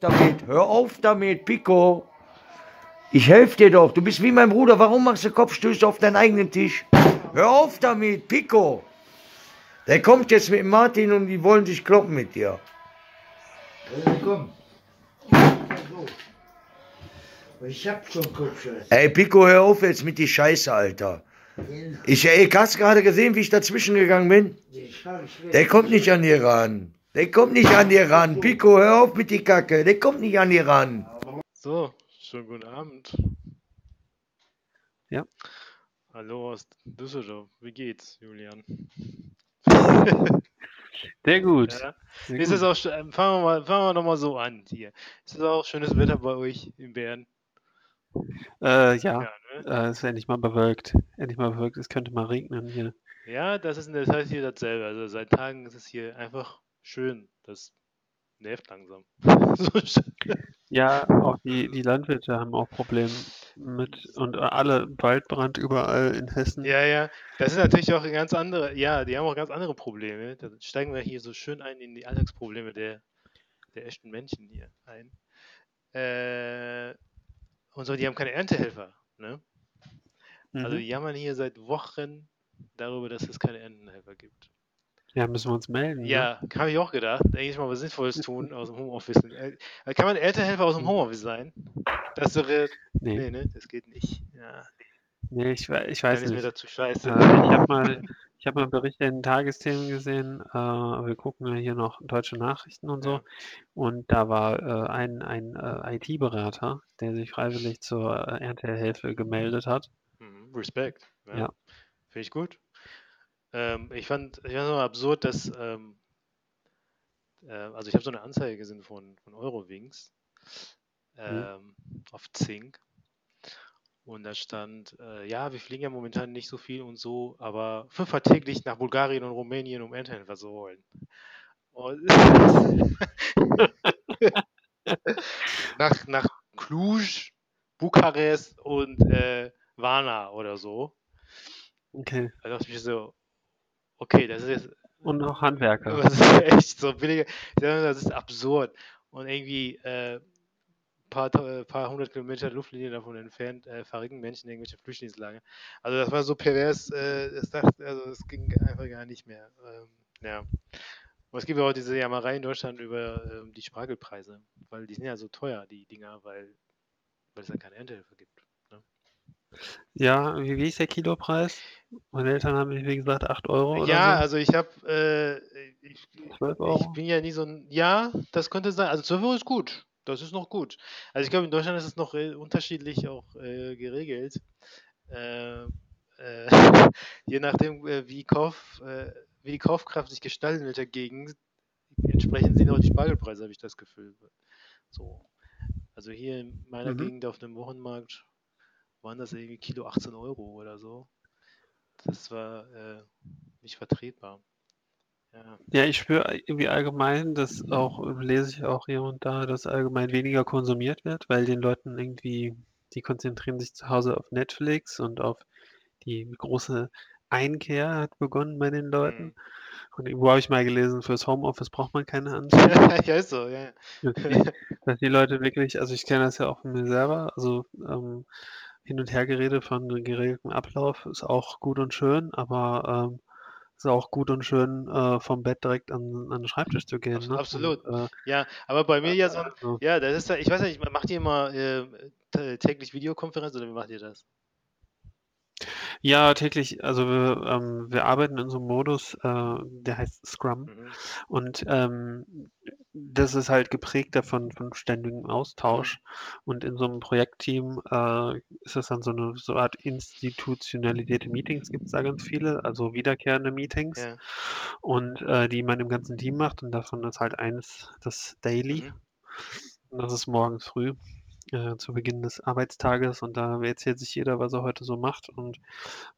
damit, hör auf damit, Pico. Ich helfe dir doch, du bist wie mein Bruder, warum machst du Kopfstöße auf deinen eigenen Tisch? Hör auf damit, Pico. Der kommt jetzt mit Martin und die wollen sich kloppen mit dir. Komm. Ich hab schon Kopfschuss. Ey, Pico, hör auf jetzt mit die Scheiße, Alter. Ich, ey, hast gerade gesehen, wie ich dazwischen gegangen bin? Der kommt nicht an dir ran. Der kommt nicht an dir ran. Pico, hör auf mit die Kacke. Der kommt nicht an dir ran. So, schönen guten Abend. Ja. Hallo aus Düsseldorf. Wie geht's, Julian? Sehr gut. Ja. Sehr Ist gut. es auch, ähm, fangen wir mal, fangen wir doch mal so an hier. Ist es auch schönes Wetter bei euch in Bern? Äh, ja, Ja, ne? äh, es ist endlich mal bewölkt. Endlich mal bewölkt. Es könnte mal regnen hier. Ja, das ist in der Tat hier dasselbe. Also seit Tagen ist es hier einfach schön. Das nervt langsam. Ja, auch die, die Landwirte haben auch Probleme mit und alle Waldbrand überall in Hessen. ja, ja. Das ist natürlich auch ein ganz andere, ja, die haben auch ganz andere Probleme. Da steigen wir hier so schön ein in die Alltagsprobleme der, der echten Menschen hier ein. Äh, und so, die haben keine Erntehelfer, ne? Also Mhm. die jammern hier seit Wochen darüber, dass es keine Erntehelfer gibt. Ja, müssen wir uns melden. Ne? Ja, habe ich auch gedacht. Eigentlich mal was Sinnvolles tun aus dem Homeoffice. Äh, Kann man Erntehelfer aus dem Homeoffice sein? Das wäre. Nee, Nee, ne? Das geht nicht. Ja, nee ich, ich weiß ist mir nicht. dazu scheiße. Äh, ich habe mal, ich hab mal Berichte in Tagesthemen gesehen. Äh, wir gucken ja hier noch deutsche Nachrichten und so. Ja. Und da war äh, ein, ein äh, IT-Berater, der sich freiwillig zur äh, Erntehelfe gemeldet hat. Mhm, Respekt. Ja. Ja. Finde ich gut. Ähm, ich fand es nur absurd, dass. Ähm, äh, also, ich habe so eine Anzeige gesehen von, von Eurowings ähm, auf Zink. Und da stand, äh, ja, wir fliegen ja momentan nicht so viel und so, aber fünfmal täglich nach Bulgarien und Rumänien, um Erntehelfer zu holen. Und nach, nach Cluj, Bukarest und äh, Varna oder so. Okay. Da dachte ich so, okay, das ist jetzt Und auch Handwerker. das ist echt so billige, das ist absurd. Und irgendwie äh, paar, äh, paar hundert Kilometer Luftlinie davon entfernt äh, verrecken Menschen in irgendwelche Flüchtlingslager. Also das war so pervers, äh, das dachte, also es ging einfach gar nicht mehr. Ähm, ja. Und es gibt ja auch diese Jammerei in Deutschland über ähm, die Spargelpreise, weil die sind ja so teuer, die Dinger, weil, weil es ja keine Ernthilfe gibt. Ja, wie, wie ist der Kilopreis? Meine Eltern haben, wie gesagt, 8 Euro oder Ja, so. also ich habe, äh, ich, 12 ich Euro. bin ja nie so ein, ja, das könnte sein. Also 12 Euro ist gut. Das ist noch gut. Also ich glaube, in Deutschland ist es noch äh, unterschiedlich auch äh, geregelt. Äh, äh, je nachdem, äh, wie, Kauf, äh, wie die Kaufkraft sich gestaltet in welcher Gegend, entsprechend sind auch die Spargelpreise, habe ich das Gefühl. So. Also hier in meiner Mhm. Gegend auf dem Wochenmarkt waren das irgendwie Kilo 18 Euro oder so. Das war äh, nicht vertretbar. Ja. Ja, ich spüre irgendwie allgemein, dass auch, lese ich auch hier und da, dass allgemein weniger konsumiert wird, weil den Leuten irgendwie, die konzentrieren sich zu Hause auf Netflix und auf die große Einkehr hat begonnen bei den Leuten. Mhm. Und irgendwo habe ich mal gelesen, fürs Homeoffice braucht man keine Anzüge. ja, ist so, ja. Dass die, dass die Leute wirklich, also ich kenne das ja auch von mir selber, also ähm, hin und her Gerede von geregeltem Ablauf ist auch gut und schön, aber ähm, ist auch gut und schön, äh, vom Bett direkt an, an den Schreibtisch zu gehen. Ne? absolut. Und, äh, Ja, aber bei mir ja so ein, also, ja, das ist ja, ich weiß nicht, macht ihr immer äh, tä- täglich Videokonferenz oder wie macht ihr das? Ja, täglich, also wir, ähm, wir arbeiten in so einem Modus, äh, der heißt Scrum. Mhm. Und ähm, das ist halt geprägt davon von ständigem Austausch. Und in so einem Projektteam äh, ist es dann so eine so Art institutionalisierte Meetings, gibt es da ganz viele, also wiederkehrende Meetings. Ja. Und äh, die man im ganzen Team macht. Und davon ist halt eins das Daily. Mhm. Und das ist morgens früh. Äh, zu Beginn des Arbeitstages und da erzählt sich jeder, was er heute so macht und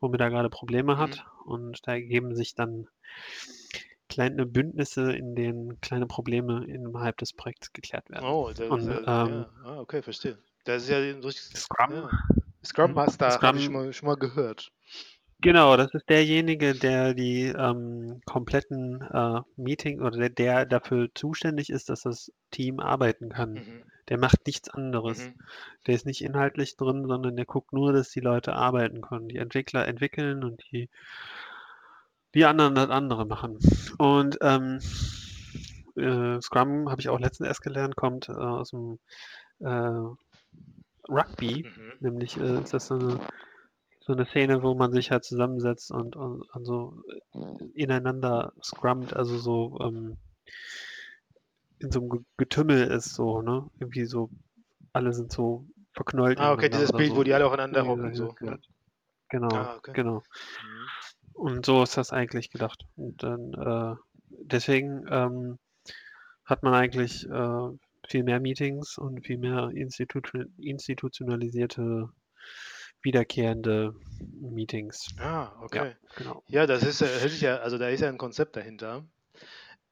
womit er gerade Probleme Mhm. hat. Und da ergeben sich dann kleine Bündnisse, in denen kleine Probleme innerhalb des Projekts geklärt werden. Oh, das Und, ähm, ja. Ah, okay, verstehe. Das ist ja ein richtiges Scrum, ja. Scrum Master, habe ich Scrum- schon mal, schon mal gehört. Genau, das ist derjenige, der die ähm, kompletten äh, Meeting oder der, der dafür zuständig ist, dass das Team arbeiten kann. Mhm. Der macht nichts anderes. Mhm. Der ist nicht inhaltlich drin, sondern der guckt nur, dass die Leute arbeiten können. Die Entwickler entwickeln und die, die anderen das andere machen. Und ähm, äh, Scrum habe ich auch letztens erst gelernt, kommt äh, aus dem äh, Rugby. Mhm. Nämlich äh, ist das so eine, so eine Szene, wo man sich halt zusammensetzt und, und, und so ineinander scrummt, also so ähm, in so einem Ge- Getümmel ist, so, ne? Irgendwie so, alle sind so verknollt. Ah, okay, dieses Bild, so. wo die alle aufeinander hocken. So. Genau, Ah, okay. genau. Mhm. Und so ist das eigentlich gedacht. Und dann, äh, deswegen ähm, hat man eigentlich äh, viel mehr Meetings und viel mehr institu institutionalisierte, wiederkehrende Meetings. Ah, okay. Genau. Ja, das ist, hört sich ja, also da ist ja ein Konzept dahinter.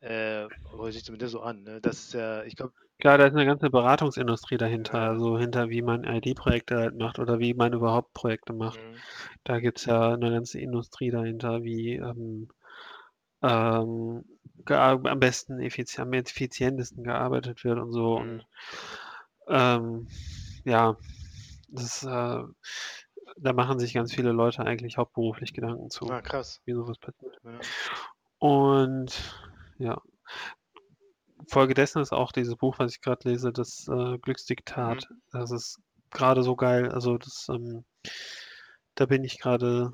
Äh, hört sich zumindest so an. Ne? Das ist ja, ich glaube, Klar, da ist eine ganze Beratungsindustrie dahinter, Ja. also hinter wie man ID-Projekte halt macht oder wie man überhaupt Projekte macht. mhm. Da gibt es ja eine ganze Industrie dahinter, wie ähm, ähm, am besten effizient, am effizientesten gearbeitet wird und so. Mhm. Und ähm, ja, das, äh, da machen sich ganz viele Leute eigentlich hauptberuflich Gedanken zu, ah, krass. wie sowas passiert. Ja. Und ja, folgedessen ist auch dieses Buch, was ich gerade lese, das äh, Glücksdiktat. Das ist gerade so geil. Also das, ähm, da bin ich gerade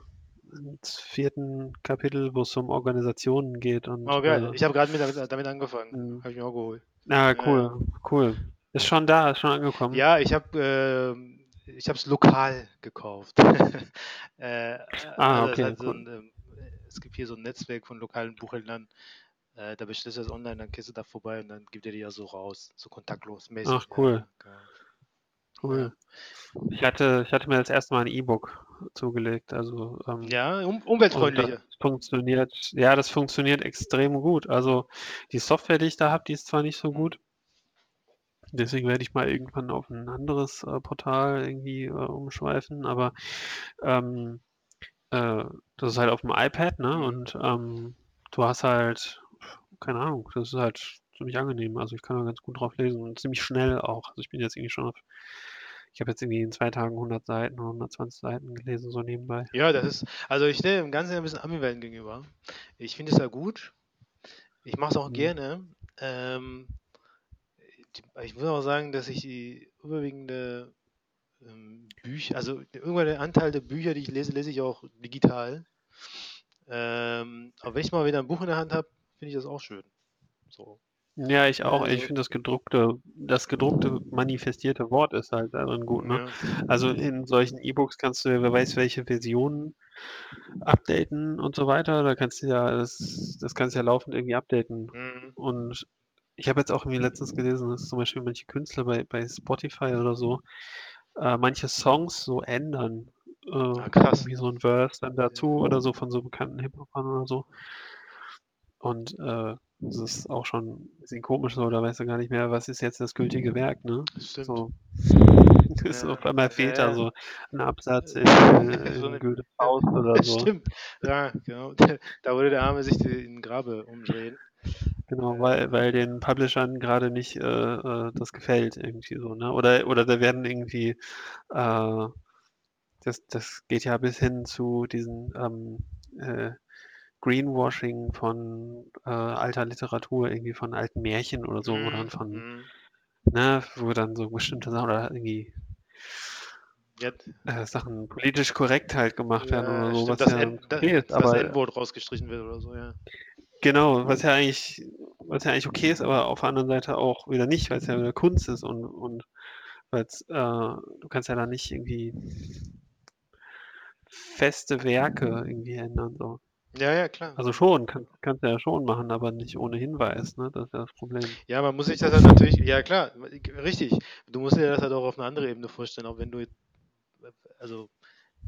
im vierten Kapitel, wo es um Organisationen geht. Und, Oh, geil. äh, Ich habe gerade mit, damit, angefangen. Mhm. Habe ich mir auch geholt. ah, cool, cool. Ist schon da, ist schon angekommen. Ja, ich habe ähm, ich habe es lokal gekauft. äh, Ah, also okay, hat so cool. ein, ähm, es gibt hier so ein Netzwerk von lokalen Buchhändlern. Äh, da bestellst du das online, dann gehst du da vorbei und dann gibt er die ja so raus, so kontaktlos mäßig. Ach, cool. Ja, genau. Cool. Ich hatte, ich hatte mir das erste Mal ein E-Book zugelegt. Also ähm, ja um, Und umweltfreundlicher. funktioniert, ja, das funktioniert extrem gut. Also die Software, die ich da habe, die ist zwar nicht so gut. Deswegen werde ich mal irgendwann auf ein anderes äh, Portal irgendwie äh, umschweifen, aber ähm, äh, das ist halt auf dem iPad, ne? Und ähm, du hast halt, keine Ahnung, das ist halt ziemlich angenehm. Also ich kann da ganz gut drauf lesen und ziemlich schnell auch. Also ich bin jetzt irgendwie schon auf, ich habe jetzt irgendwie in zwei Tagen 100 Seiten, 120 Seiten gelesen, so nebenbei. Ja, das ist, also ich stehe im Ganzen ein bisschen ambivalent gegenüber. Ich finde es ja gut. Ich mache es auch Mhm. gerne. Ähm, ich muss auch sagen, dass ich die überwiegende ähm, Bücher, also irgendwann der Anteil der Bücher, die ich lese, lese ich auch digital. Ähm, aber wenn ich mal wieder ein Buch in der Hand habe, finde ich das auch schön. So. Ja, ich auch. Ich Also- finde das gedruckte, das gedruckte manifestierte Wort ist halt darin gut, ne? Ja. Also in solchen E-Books kannst du, ja, wer weiß, welche Versionen updaten und so weiter. Da kannst du ja, das, das kannst du ja laufend irgendwie updaten. Mhm. Und ich habe jetzt auch irgendwie letztens gelesen, dass zum Beispiel manche Künstler bei, bei Spotify oder so äh, manche Songs so ändern. Äh, Ah, krass. Wie so ein Verse dann dazu oder so von so bekannten Hip-Hopern oder so. Und äh, das ist auch schon ein bisschen komisch so, da weißt du gar nicht mehr, was ist jetzt das gültige Werk, ne? Stimmt. So. Das Ja, auf einmal fehlt da ja. so ein Absatz in, äh, So in eine- Goethe Faust oder so. stimmt. Ja, genau. Da würde der Arme sich in den Grabe umdrehen. Genau, weil, weil den Publishern gerade nicht äh, äh, das gefällt irgendwie so, ne? Oder, oder da werden irgendwie, äh, das, das geht ja bis hin zu diesen ähm, äh, Greenwashing von äh, alter Literatur, irgendwie von alten Märchen oder so, wo dann Mhm, von, mhm. ne, wo dann so bestimmte Sachen oder irgendwie Ja, äh, Sachen politisch korrekt halt gemacht werden ja, oder so, stimmt, was das ja da- okay ist, das aber N-Wort rausgestrichen wird oder so, ja. Genau, was ja eigentlich, was ja eigentlich okay ist, aber auf der anderen Seite auch wieder nicht, weil es ja wieder Kunst ist und, und weil es, äh, du kannst ja da nicht irgendwie feste Werke irgendwie ändern. So. Ja, ja, klar. Also schon, kann, kannst du ja schon machen, aber nicht ohne Hinweis, ne? Das ist ja das Problem. Ja, man muss sich das halt natürlich, ja klar, richtig. Du musst dir das halt auch auf eine andere Ebene vorstellen, auch wenn du, also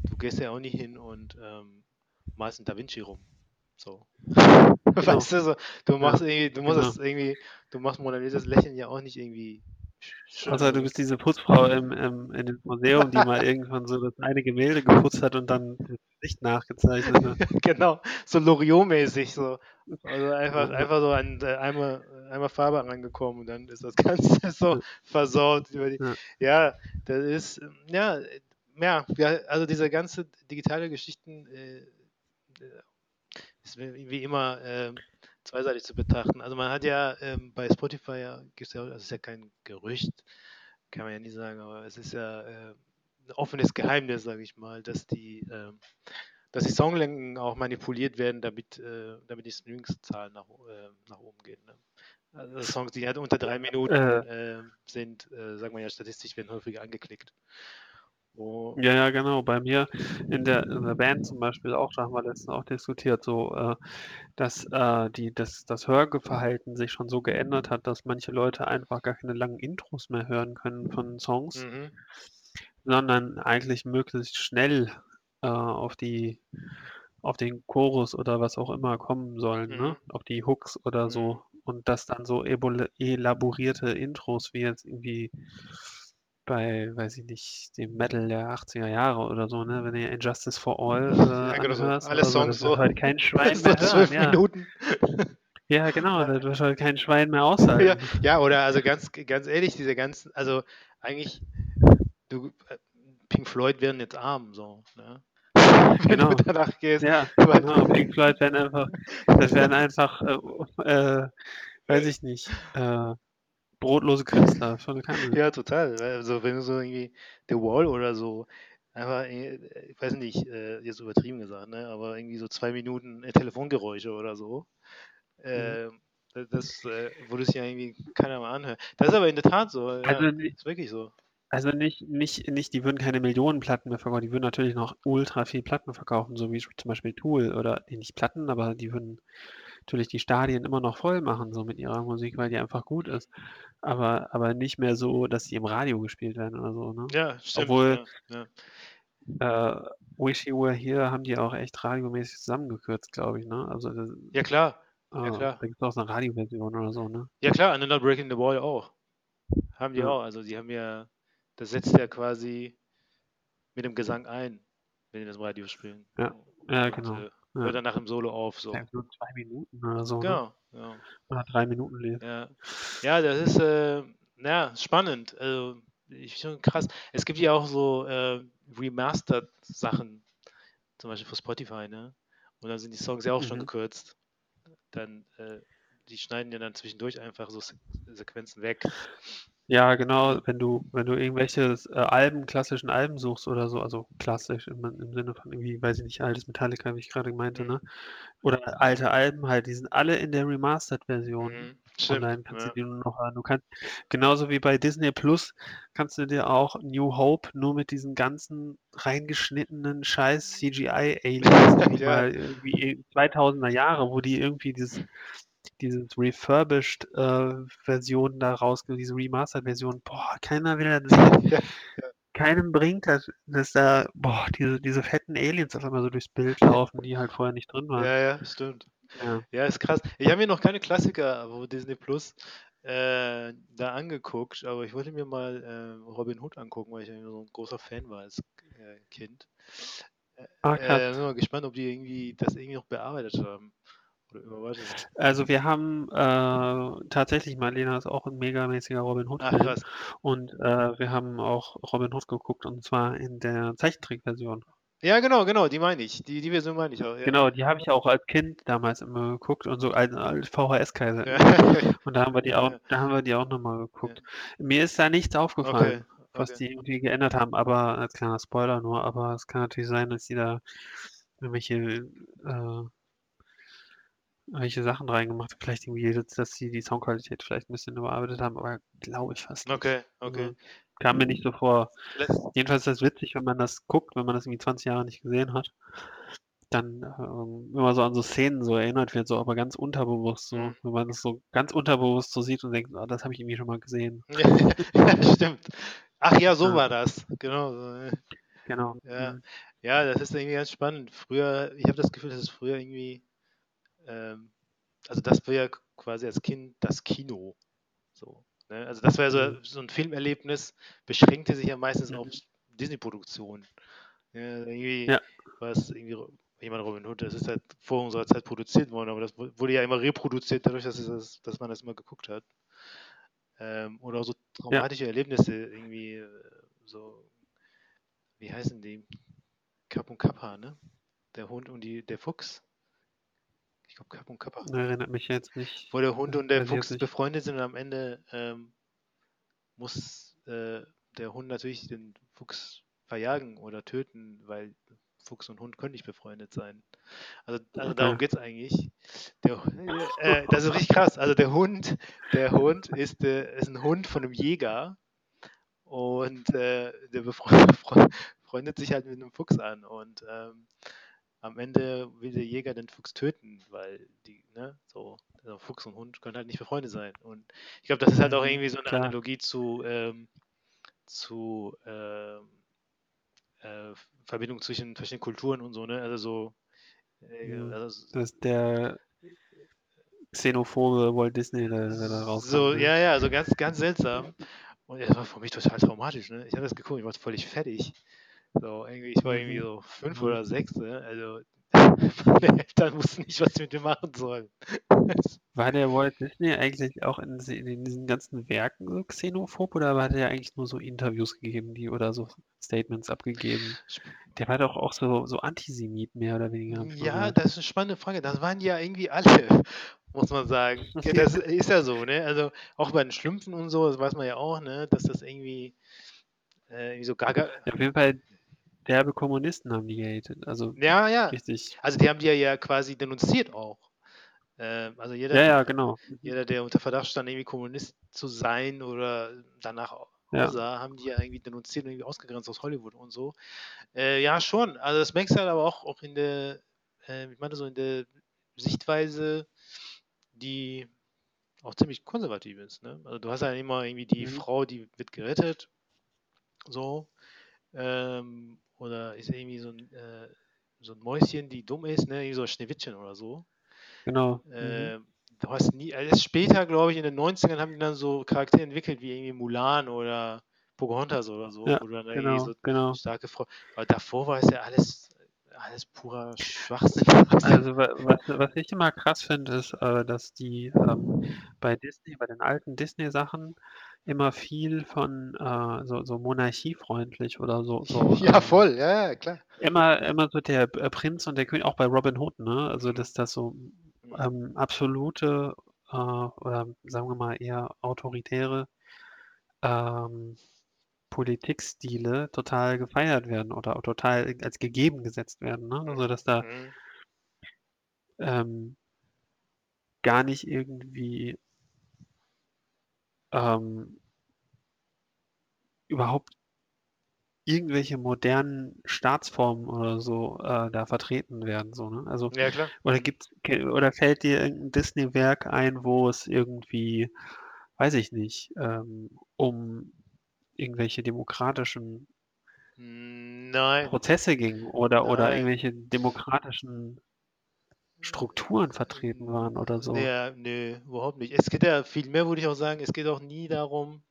du gehst ja auch nicht hin und ähm, malst einen Da Vinci rum. So. Weißt du, so, du machst irgendwie, du musst genau. das irgendwie, du machst Mona Lisas Lächeln ja auch nicht irgendwie. Außer du bist diese Putzfrau im, im, in dem Museum, die mal irgendwann so das eine Gemälde geputzt hat und dann Nicht nachgezeichnet. Ne? genau, so Loriot-mäßig so. Also einfach, einfach so an äh, einmal, einmal Farbe rangekommen und dann ist das Ganze so versaut. Über die, Ja. ja, das ist, ähm, ja, äh, ja, also diese ganze digitale Geschichten äh, äh, ist wie immer ähm, zweiseitig zu betrachten. Also man hat ja ähm, bei Spotify ja, gibt's ja, das ist ja kein Gerücht, kann man ja nie sagen, aber es ist ja äh, ein offenes Geheimnis, sage ich mal, dass die, ähm, dass die Songlängen auch manipuliert werden, damit, äh, damit die Streamingzahlen nach, äh, nach oben gehen. Ne? Also Songs, die halt unter drei Minuten äh, sind, äh, sagen wir ja statistisch, werden häufiger angeklickt. Oh, Ja, ja, genau. Bei mir in der, in der Band zum Beispiel auch, da haben wir letztens auch diskutiert, so, äh, dass äh, die, das, das Hörverhalten sich schon so geändert hat, dass manche Leute einfach gar keine langen Intros mehr hören können von Songs, mhm. Sondern eigentlich möglichst schnell äh, auf die, auf den Chorus oder was auch immer kommen sollen, ne? Mhm. Auf die Hooks oder Mhm. so. Und dass dann so elaborierte Intros wie jetzt irgendwie bei, weiß ich nicht, dem Metal der 80er Jahre oder so, ne? Wenn du Injustice for All äh, Ja, genau so. anhörst Alle oder so, Songs das wird so. heute kein Schwein mehr zwölf hören. Ja, Minuten. ja genau, das wird heute kein Schwein mehr Ja, aushalten. ja, oder also ganz, ganz ehrlich, diese ganzen, also eigentlich, du, äh, Pink Floyd werden jetzt arm, so, ne? Wenn Genau. du danach gehst. Ja, genau. Pink Floyd werden einfach, das werden einfach, äh, äh, weiß ich nicht, äh, brotlose Künstler, volle Kanne. Ja, total. Also wenn du so irgendwie The Wall oder so, einfach, äh, ich weiß nicht, äh, jetzt übertrieben gesagt, ne? aber irgendwie so zwei Minuten Telefongeräusche oder so. Äh, das äh, würde sich ja irgendwie keiner mal anhören. Das ist aber in der Tat so. Ja, Also, ni- ist wirklich so. Also nicht, nicht, nicht, die würden keine Millionen Platten mehr verkaufen, die würden natürlich noch ultra viel Platten verkaufen, so wie zum Beispiel Tool oder nee, nicht Platten, aber die würden natürlich die Stadien immer noch voll machen, so mit ihrer Musik, weil die einfach gut ist. Aber, aber nicht mehr so, dass die im Radio gespielt werden oder so, ne? Ja, stimmt. Obwohl- ja, ja. Äh, Wish You Were Here haben die auch echt radiomäßig zusammengekürzt, glaube ich, ne? Also das, ja, klar. äh, klar. da gibt es auch so eine Radioversion oder so, ne? Ja, klar, Another Breaking the Wall auch. Haben die Ja. auch. Also, die haben ja, das setzt ja quasi mit dem Gesang ein, wenn die das im Radio spielen. Ja. Ja, Und, genau. Äh, Ja. hört dann nach dem Solo auf. So. Ja, so zwei Minuten oder so, ne? Genau. Ja. Oder drei Minuten Lied. Ja, ja das ist äh, ja, spannend. Also, ich schon krass. Es gibt ja auch so äh, Remastered-Sachen, zum Beispiel für Spotify, ne? Und dann sind die Songs ja auch schon Mhm. gekürzt. Dann, äh, die schneiden ja dann zwischendurch einfach so Se Sequenzen weg. Ja, genau, wenn du, wenn du irgendwelche äh, Alben, klassischen Alben suchst oder so, also klassisch im, im Sinne von irgendwie, weiß ich nicht, altes Metallica, wie ich gerade meinte, Mhm. ne? Oder alte Alben halt, die sind alle in der Remastered-Version. Mhm. Stimmt. Online kannst ja. du die nur noch hören. Du kannst, genauso wie bei Disney Plus, kannst du dir auch New Hope nur mit diesen ganzen reingeschnittenen scheiß CGI-Aliens, die Ja. mal irgendwie 2000er Jahre, wo die irgendwie dieses, dieses refurbished äh, Version da rausgeben, diese Remastered-Version, boah, keiner will das sehen. Ja, Keinem bringt das, dass da, boah, diese, diese fetten Aliens auf einmal so durchs Bild laufen, die halt vorher nicht drin waren. ja, ja, stimmt. Ja. Ja, ist krass. Ich habe mir noch keine Klassiker wo Disney Plus äh, da angeguckt, aber ich wollte mir mal äh, Robin Hood angucken, weil ich ja so ein großer Fan war als äh, Kind. Ah, Äh, bin mal gespannt, ob die irgendwie das irgendwie noch bearbeitet haben. Also wir haben äh, tatsächlich, Marlena ist auch ein megamäßiger Robin Ach, Hood-Fan krass. und äh, wir haben auch Robin Hood geguckt und zwar in der Zeichentrickversion. Ja, genau, genau, die meine ich. Die, die Version meine ich auch. Ja. Genau, die habe ich auch als Kind damals immer geguckt und so als, als VHS-Kaiser. Ja. Und da haben wir die auch, Ja. da haben wir die auch nochmal geguckt. Mir ist da nichts aufgefallen, Okay, was okay. die irgendwie geändert haben, aber als kleiner Spoiler nur, aber es kann natürlich sein, dass die da irgendwelche äh, welche Sachen reingemacht. Vielleicht irgendwie, dass sie die Soundqualität vielleicht ein bisschen überarbeitet haben, aber glaube ich fast nicht. Okay, okay. Also, kam mir nicht so vor. Vielleicht- Jedenfalls ist das witzig, wenn man das guckt, wenn man das irgendwie 20 Jahre nicht gesehen hat, dann ähm, immer so an so Szenen so erinnert wird, so aber ganz unterbewusst so, Mhm. wenn man das so ganz unterbewusst so sieht und denkt, ah, das habe ich irgendwie schon mal gesehen. ja, stimmt. Ach ja, so Ja. war das. Genau. so. Genau. Ja. Mhm. Ja, das ist irgendwie ganz spannend. Früher, ich habe das Gefühl, dass es früher irgendwie, ähm, also das war ja quasi als Kind das Kino. So, ne? Also das war ja so, Mhm. so ein Filmerlebnis, beschränkte sich ja meistens Mhm. auf Disney-Produktionen. Ja, irgendwie Ja. war es irgendwie jemand Robin Hood, das ist halt vor unserer Zeit produziert worden, aber das wu- wurde ja immer reproduziert dadurch, dass, es das, dass man das immer geguckt hat. Ähm, oder auch so traumatische Erlebnisse, irgendwie äh, so, wie heißen die? Kap und Kappa, ne? Der Hund und die, der Fuchs. Glaube Kap und Kappa. Erinnert mich jetzt nicht. Wo der Hund und der Fuchs befreundet sind und am Ende ähm, muss äh, der Hund natürlich den Fuchs verjagen oder töten, weil Fuchs und Hund können nicht befreundet sein. Also, also darum geht es eigentlich. Der, äh, das ist richtig krass. Also der Hund, der Hund ist, äh, ist ein Hund von einem Jäger und äh, der befre- befre- freundet sich halt mit einem Fuchs an und ähm, am Ende will der Jäger den Fuchs töten, weil die, ne, so, also Fuchs und Hund können halt nicht befreundet sein. Und ich glaube, das ist halt auch Mhm, irgendwie so eine klar. Analogie zu, ähm, zu ähm, äh, Verbindung zwischen verschiedenen Kulturen und so, ne? Also so, äh, Mhm. also Das ist der xenophobe Walt Disney, der da rauskam. so, ne? ja, ja, so ganz, ganz seltsam. Und das war für mich total traumatisch, ne? Ich habe das geguckt, ich war völlig fertig. So, irgendwie, ich war irgendwie Mhm. so fünf oder sechs, ne? Also meine Eltern wussten nicht, was sie mit mir machen sollen. War der Walt Disney eigentlich auch in, in diesen ganzen Werken so xenophob oder hat er eigentlich nur so Interviews gegeben, die oder so Statements abgegeben? Der war doch auch so, so Antisemit mehr oder weniger. Ja, das ist eine spannende Frage. Das waren ja irgendwie alle, muss man sagen. Ja, das ist ja so, ne? Also auch bei den Schlümpfen und so, das weiß man ja auch, ne? Dass das irgendwie, äh, irgendwie so gaga. Ja, auf jeden Fall derbe Kommunisten haben die gehatet. Also Ja, ja. richtig. Also die haben die ja, quasi denunziert auch. Ähm, also jeder, Ja, ja, genau. jeder, der unter Verdacht stand, irgendwie Kommunist zu sein oder danach Ja. aussah, haben die ja irgendwie denunziert und irgendwie ausgegrenzt aus Hollywood und so. Äh, ja, schon. Also das merkst du halt aber auch, auch in der, äh, ich meine so in der Sichtweise, die auch ziemlich konservativ ist. Ne? Also du hast ja immer irgendwie die Mhm. Frau, die wird gerettet, so. Ähm, oder ist irgendwie so ein, äh, so ein Mäuschen, die dumm ist, ne? Irgendwie so ein Schneewittchen oder so. Genau. Mhm. Ähm, du hast nie, also erst später, glaube ich, in den 90ern haben die dann so Charaktere entwickelt, wie irgendwie Mulan oder Pocahontas oder so, Ja, irgendwie genau, so genau. starke Frau. Aber davor war es ja alles, alles purer Schwachsinn. Also wa- was, was ich immer krass finde, ist, äh, dass die ähm, bei Disney, bei den alten Disney-Sachen immer viel von äh, so, so monarchiefreundlich oder so, so ja, ähm, voll, ja, ja, klar. immer, immer so der äh, Prinz und der König, auch bei Robin Hood, ne? Also dass das so ähm, absolute äh, oder sagen wir mal eher autoritäre ähm, Politikstile total gefeiert werden oder total als gegeben gesetzt werden, ne? Also dass da Mhm. ähm, gar nicht irgendwie ähm, überhaupt irgendwelche modernen Staatsformen oder so äh, da vertreten werden, so, ne? Also, Ja, klar. oder gibt's, ke- oder fällt dir irgendein Disney-Werk ein, wo es irgendwie, weiß ich nicht, ähm, um irgendwelche demokratischen Nein. Prozesse ging oder, oder Nein. irgendwelche demokratischen Strukturen vertreten waren oder so. Ja, nö, überhaupt nicht. Es geht ja viel mehr, würde ich auch sagen, es geht auch nie darum,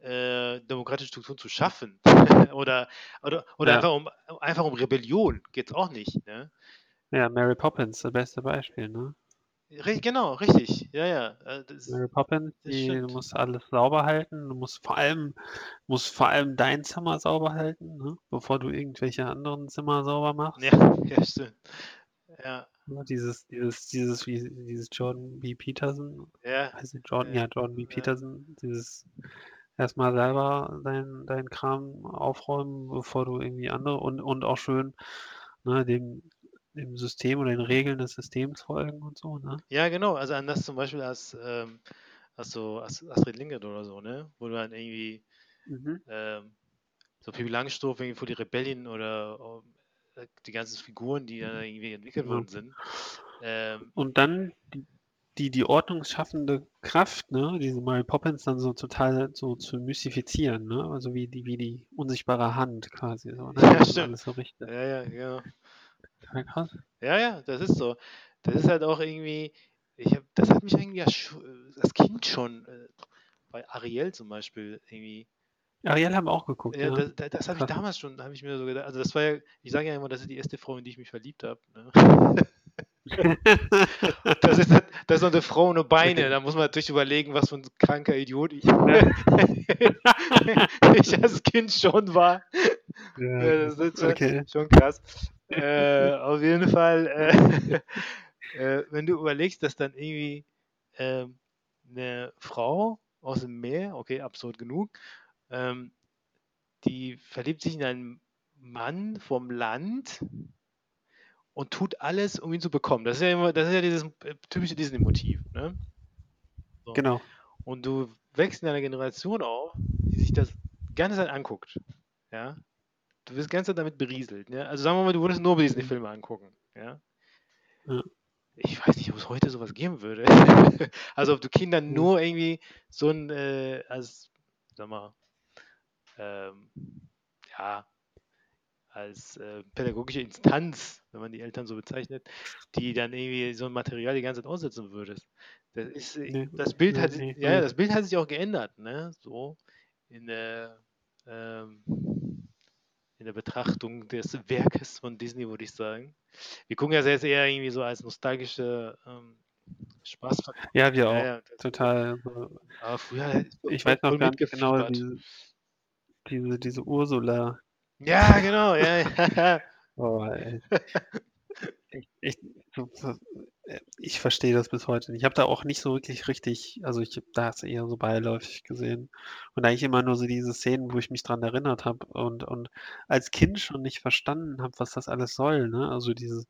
äh, demokratische Strukturen zu schaffen. oder oder, oder Ja. einfach, um, einfach um Rebellion geht es auch nicht. Ne? Ja, Mary Poppins, das beste Beispiel, ne? Genau, richtig. Ja, ja. äh, Das, Mary Poppins, die, du musst alles sauber halten, du musst vor allem, musst vor allem dein Zimmer sauber halten, ne? Bevor du irgendwelche anderen Zimmer sauber machst. ja, ja, stimmt. Ja, Dieses, dieses, dieses, wie, dieses Jordan B. Peterson, ja, nicht Jordan, Ja. ja, Jordan B. Peterson, dieses erstmal selber dein, dein Kram aufräumen, bevor du irgendwie andere und, und auch schön ne, dem, dem System oder den Regeln des Systems folgen und so, ne? ja, genau. Also anders zum Beispiel als, ähm, als so als Astrid Lindgren oder so, ne? Wo du dann irgendwie Mhm. ähm, so Pippi Langstrumpf irgendwie vor die Rebellien oder die ganzen Figuren, die dann irgendwie entwickelt worden sind. Ähm, Und dann die, die, ordnungsschaffende Kraft, ne, diese Mary Poppins dann so total so zu mystifizieren, ne? Also wie die, wie die unsichtbare Hand quasi so, ne? Ja, stimmt. so ja, ja, genau. Ja, ja, das ist so. Das ist halt auch irgendwie, ich hab, das hat mich irgendwie als, als Kind schon, äh, bei Ariel zum Beispiel, irgendwie Ariel haben wir auch geguckt, Ja, ja. das, das, das habe ich damals schon, habe ich mir so gedacht. Also das war ja, ich sage ja immer, das ist die erste Frau, in die ich mich verliebt habe. Ne? Das ist, das ist eine Frau ohne Beine. Da muss man natürlich überlegen, was für ein kranker Idiot ich, ich als Kind schon war. Ja, das ist schon, okay. schon krass. Äh, auf jeden Fall, äh, äh, wenn du überlegst, dass dann irgendwie ähm, eine Frau aus dem Meer, okay, absurd genug, ähm, die verliebt sich in einen Mann vom Land und tut alles, um ihn zu bekommen. Das ist ja immer, das ist ja dieses äh, typische Disney-Motiv. Ne? So. Genau. Und du wächst in einer Generation auf, die sich das ganze Zeit anguckt. Ja? Du wirst ganze Zeit damit berieselt. Ja? Also sagen wir mal, du würdest nur Disney-Filme angucken. Ja? Ja. Ich weiß nicht, ob es heute sowas geben würde. also ob du Kindern nur irgendwie so ein, äh, als, sag mal, ähm, ja, als äh, pädagogische Instanz, wenn man die Eltern so bezeichnet, die dann irgendwie so ein Material die ganze Zeit aussetzen würdest. Das, ist, äh, Nee, das Bild nee, hat, sich- nee, ja, das Bild hat sich auch geändert, ne? So in der, ähm, in der Betrachtung des Werkes von Disney, würde ich sagen. Wir gucken ja jetzt eher irgendwie so als nostalgische ähm, Spaß. Ja, wir auch. Ja, ja, das- Total. Aber früher hätte Ich weiß noch voll ganz genau. Diese, diese, Ursula. Ja, genau, ja, ja. Oh, ey. Ich, äh, ich verstehe das bis heute nicht. Ich habe da auch nicht so wirklich richtig, also ich habe das eher so beiläufig gesehen. Und eigentlich immer nur so diese Szenen, wo ich mich dran erinnert habe und, und als Kind schon nicht verstanden habe, was das alles soll, ne? Also diese,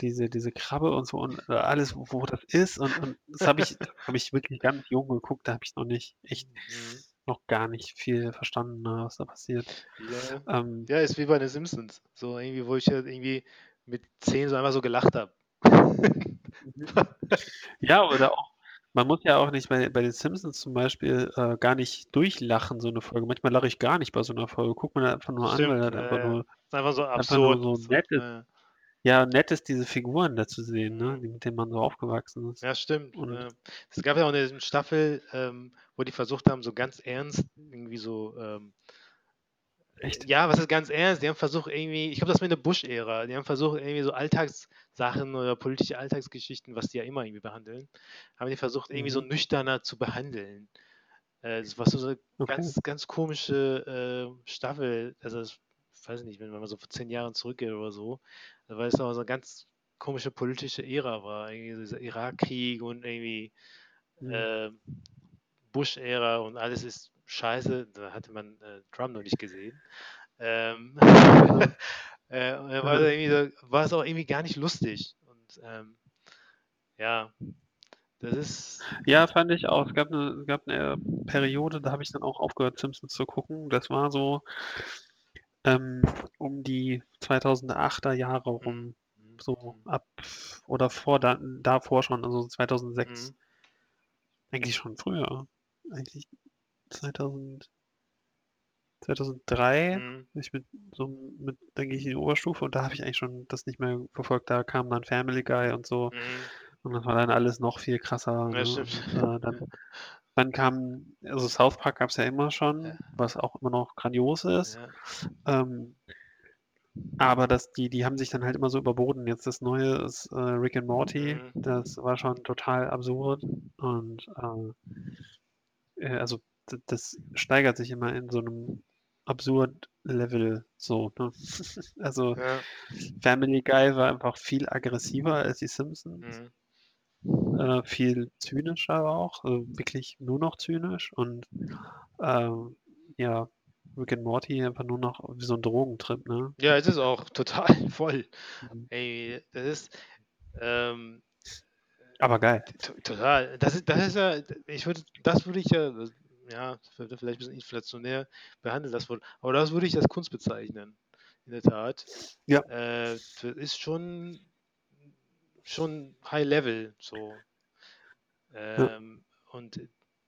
diese, diese Krabbe und so und äh, alles, wo, wo das ist. Und, und das habe ich, habe ich wirklich ganz jung geguckt, da habe ich noch nicht, echt Mhm. Noch gar nicht viel verstanden, ne, was da passiert. Ja. Ähm, Ja, ist wie bei den Simpsons. So irgendwie, wo ich ja irgendwie mit 10 so einmal so gelacht habe. Ja, oder auch, man muss ja auch nicht bei, bei den Simpsons zum Beispiel äh, gar nicht durchlachen, so eine Folge. Manchmal lache ich gar nicht bei so einer Folge. Guck mir einfach nur an, weil das ja, einfach nur, ist einfach so einfach absurd. so nett ist. Ja. nett ist, diese Figuren da zu sehen, ne, mit denen man so aufgewachsen ist. ja, stimmt. Und- ja. Es gab ja auch eine Staffel, ähm, wo die versucht haben, so ganz ernst irgendwie so. Ähm, Echt? Ja, was ist ganz ernst? Die haben versucht irgendwie, ich glaube, das war in der Bush-Ära, die haben versucht irgendwie so Alltagssachen oder politische Alltagsgeschichten, was die ja immer irgendwie behandeln, haben die versucht irgendwie so Mhm. nüchterner zu behandeln. Äh, das war so eine Okay. ganz, ganz komische äh, Staffel, also das, weiß ich nicht, wenn man mal so vor zehn Jahren zurückgeht oder so, weil es auch so eine ganz komische politische Ära war, irgendwie so dieser Irakkrieg und irgendwie Mhm. äh, Bush-Ära und alles ist scheiße. Da hatte man äh, Trump noch nicht gesehen. Ähm, äh, war, so, war es auch irgendwie gar nicht lustig. Und ähm, ja, das ist. Ja, fand ich auch. Es gab eine, es gab eine Periode, da habe ich dann auch aufgehört, Simpsons zu gucken. Das war so ähm, um die 2008er Jahre rum, so ab oder vor da, davor schon, also 2006. Mhm. Eigentlich schon früher. Eigentlich 2000, 2003. Mhm. Ich mit so mit, dann gehe ich in die Oberstufe und da habe ich eigentlich schon das nicht mehr verfolgt. Da kam dann Family Guy und so. Mhm. Und das war dann alles noch viel krasser. Ja, ne? Und, äh, dann, dann kam, also South Park gab es ja immer schon, Ja. was auch immer noch grandios ist. Ja. Ähm, aber das, die, die haben sich dann halt immer so überboten. Jetzt das Neue ist äh, Rick and Morty. Mhm. Das war schon total absurd. Und äh, äh, also das steigert sich immer in so einem absurd Level so. Ne? Also Ja. Family Guy war einfach viel aggressiver als die Simpsons. Mhm. Äh, viel zynischer auch, also wirklich nur noch zynisch und ähm, ja, Rick and Morty einfach nur noch wie so ein Drogentrip, ne? ja, es ist auch total voll. Mhm. Ey, das ist. Ähm, Aber geil. To- Total. Das ist, das ist ja, ich würde, das würde ich ja, ja, vielleicht ein bisschen inflationär behandeln, das Wort, aber das würde ich als Kunst bezeichnen. In der Tat. Ja. Äh, das ist schon, schon High Level, so. Ähm, Und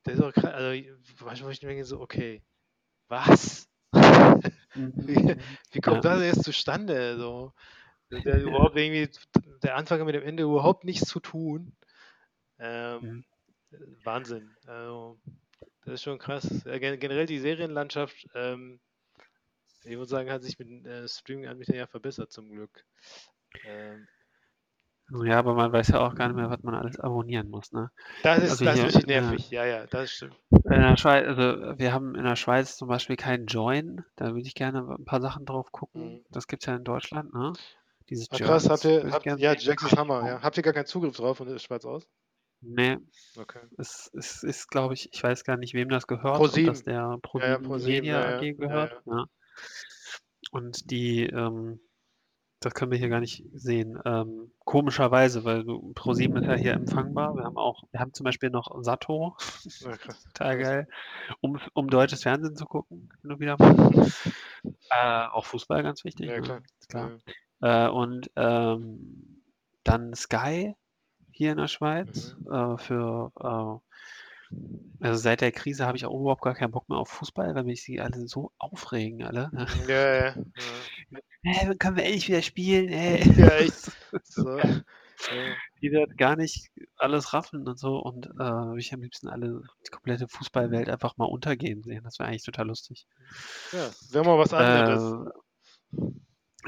das ist auch krass, also manchmal ich mir denke so, okay, was? Wie, wie kommt Ja. das jetzt zustande? So, der überhaupt irgendwie, der Anfang hat mit dem Ende überhaupt nichts zu tun. Ähm, Mhm. Wahnsinn. Also, Das ist schon krass. Ja, gen generell die Serienlandschaft, ähm, ich würde sagen, hat sich mit äh, Streaming-Anbietern ja verbessert zum Glück. Ähm, Ja, aber man weiß ja auch gar nicht mehr, was man alles abonnieren muss, ne? das ist, Also das hier, nervig. Ja, ja, das stimmt. In der Schweiz, also wir haben in der Schweiz zum Beispiel keinen Join, da würde ich gerne ein paar Sachen drauf gucken. Mhm. Das gibt es ja in Deutschland, ne? Dieses Ah, krass, habt ihr, habt, ja. Jax ist Hammer, ja. Habt ihr gar keinen Zugriff drauf von der Schweiz aus? Nee, Okay. es, es ist, glaube ich, ich weiß gar nicht, wem das gehört, ob ProSieben. das der Ja, ja, ProSieben ProSieben, Media ja, ja, AG ja, gehört. Ja. Und die, ähm, das können wir hier gar nicht sehen. Ähm, komischerweise, weil du, ProSieben ist ja hier empfangbar. Wir haben auch, wir haben zum Beispiel noch Sato, Ja, total geil, um, um deutsches Fernsehen zu gucken, hin und wieder. Äh, auch Fußball ganz wichtig, Ja, ne? klar. Klar. Ja. Äh, und ähm, dann Sky hier in der Schweiz Mhm. äh, für äh, also seit der Krise habe ich auch überhaupt gar keinen Bock mehr auf Fußball, weil mich die alle so aufregen, alle. Ne? Ja, ja, ja. Hä, wann können wir endlich wieder spielen? Ey. Ja, echt. So. Die wird gar nicht alles raffen und so und äh, würde ich am liebsten alle die komplette Fußballwelt einfach mal untergehen sehen. Das wäre eigentlich total lustig. ja, wäre mal was anderes. Äh,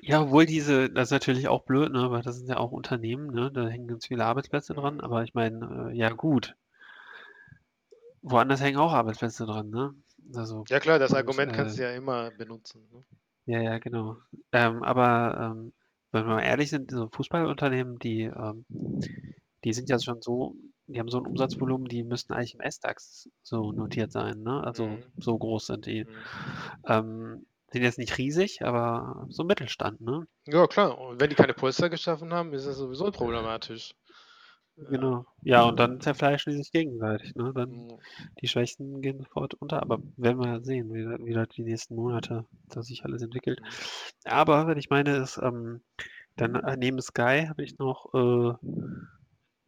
ja, obwohl diese, das ist natürlich auch blöd, ne, weil das sind ja auch Unternehmen, ne, da hängen ganz viele Arbeitsplätze dran, aber ich meine, äh, ja gut. Woanders hängen auch Arbeitsplätze dran, ne? Also, Ja, klar, das und, Argument kannst äh, du ja immer benutzen. Ne? Ja, ja, genau. Ähm, aber ähm, wenn wir mal ehrlich sind, so Fußballunternehmen, die, ähm, die sind ja schon so, die haben so ein Umsatzvolumen, die müssten eigentlich im S-DAX so notiert sein, ne? Also Mhm. so groß sind die. Mhm. Ähm, sind jetzt nicht riesig, aber so Mittelstand, ne? Ja, klar. Und wenn die keine Polster geschaffen haben, ist das sowieso problematisch. Genau. Ja, und dann zerfleischen die sich gegenseitig, ne? Dann Mhm. die Schwächsten gehen sofort unter, aber werden wir ja sehen, wie, wie das die nächsten Monate, dass sich alles entwickelt. Aber was ich meine ist, ähm, dann äh, neben Sky habe ich noch äh,